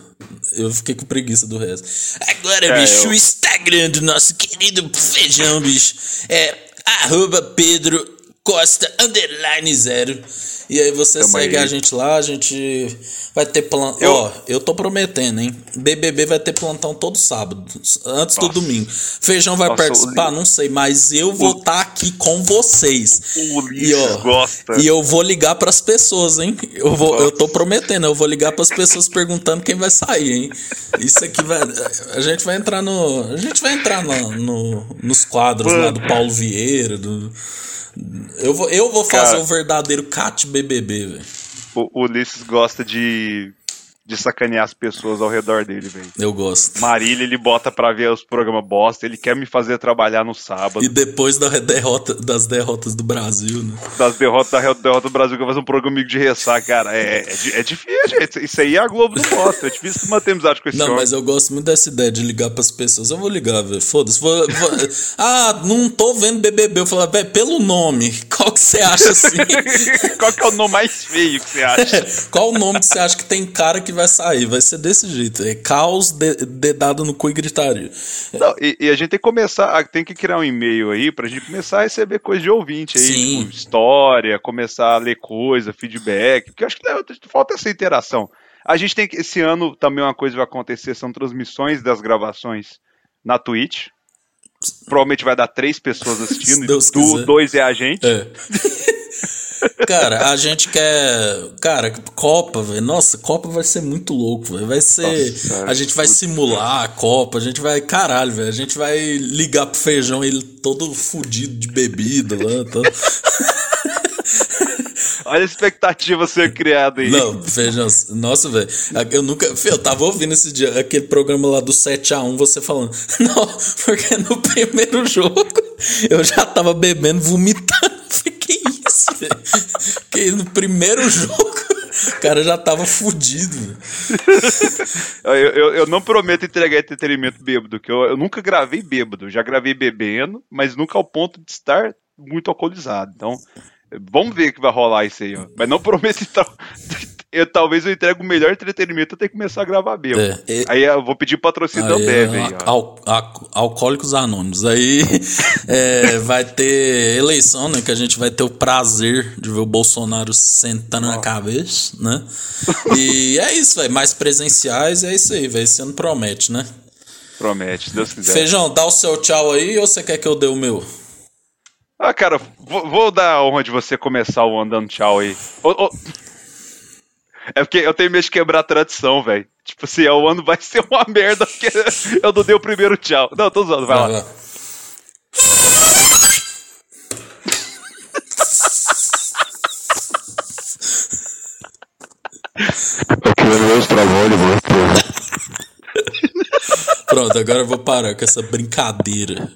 Eu fiquei com preguiça do resto. Agora, É, bicho, eu- o Instagram do nosso querido feijão, bicho, é arroba Pedro Costa, underline zero. E aí você Tamo segue aí. a gente lá, a gente vai ter plantão. Eu- Ó, eu tô prometendo, hein? BBB vai ter plantão todo sábado, antes do Nossa. domingo. Feijão vai Nossa, participar? Não sei, mas eu vou estar aqui com vocês. O Ulisses gosta. E eu vou ligar pras pessoas, hein? Eu, vou, eu tô prometendo, eu vou ligar pras pessoas perguntando quem vai sair, hein? Isso aqui vai. A gente vai entrar no. A gente vai entrar no, no- nos quadros lá do Paulo Vieira. Do, eu vou, eu vou fazer Cara. o verdadeiro Cat BBB, velho. O o Ulisses gosta de, de sacanear as pessoas ao redor dele, velho. Eu gosto. Marília, ele bota pra ver os programas bosta, ele quer me fazer trabalhar no sábado. E depois da derrota, das derrotas do Brasil, né? Das derrotas da derrota do Brasil, que eu faço um programa de ressaca, cara. É, é, di- é difícil, gente. Isso aí a Globo não gosta. É difícil manter amizade com esse Não, homem. mas eu gosto muito dessa ideia de ligar pras pessoas. Eu vou ligar, velho. Foda-se. Vou- [laughs] Ah, não tô vendo BBB. Eu falo, velho, pelo nome, qual que você acha assim? [laughs] Qual que é o nome mais feio que você acha? [laughs] qual o nome que você acha que tem cara que vai sair? Vai ser desse jeito. É caos, de- dedado no cu e gritaria. Não, e, e a gente tem que começar, a- tem que criar um e-mail aí pra gente começar a receber coisa de ouvinte aí, Sim. tipo, história, começar a ler coisa, feedback, porque eu acho que né, falta essa interação. A gente tem que, esse ano também uma coisa vai acontecer, são transmissões das gravações na Twitch. Provavelmente vai dar três pessoas [laughs] assistindo, do, dois é a gente. É. [laughs] Cara, a gente quer. Cara, Copa, velho. Nossa, Copa vai ser muito louco, velho. Vai ser. Nossa, a gente vai simular a Copa, a gente vai. Caralho, velho. A gente vai ligar pro feijão, ele todo fudido de bebida lá. Todo... [laughs] Olha a expectativa ser criada aí. Não, feijão. Nossa, velho. Eu nunca. Eu tava ouvindo esse dia, aquele programa lá do 7x1, você falando. [laughs] Não, porque no primeiro jogo eu já tava bebendo, vomitando. Que no primeiro [laughs] jogo o cara já tava fudido. Eu, eu, eu não prometo entregar entretenimento bêbado, que eu, eu nunca gravei bêbado. Já gravei bebendo, mas nunca ao ponto de estar muito alcoolizado. Então, vamos ver o que vai rolar isso aí, ó. Mas não [laughs] prometo então. Eu, talvez eu entregue o melhor entretenimento, que começar a gravar bêbado. É, e- Aí eu vou pedir patrocínio da Ambev é, al- al- alcoólicos Anônimos. Aí [laughs] é, vai ter eleição, né? Que a gente vai ter o prazer de ver o Bolsonaro sentando na cabeça, né? E é isso, velho. Mais presenciais, é isso aí, velho. Esse ano promete, né? Promete, Deus quiser. Feijão, dá o seu tchau aí ou você quer que eu dê o meu? Ah, cara, vou, vou dar a honra de você começar o andando tchau aí. Ô, ô. É porque eu tenho medo de quebrar a tradição, velho. Tipo assim, o ano vai ser uma merda porque eu não dei o primeiro tchau. Não, tô usando, vai, vai lá. trabalhos, mano. Pronto, agora eu vou parar com essa brincadeira.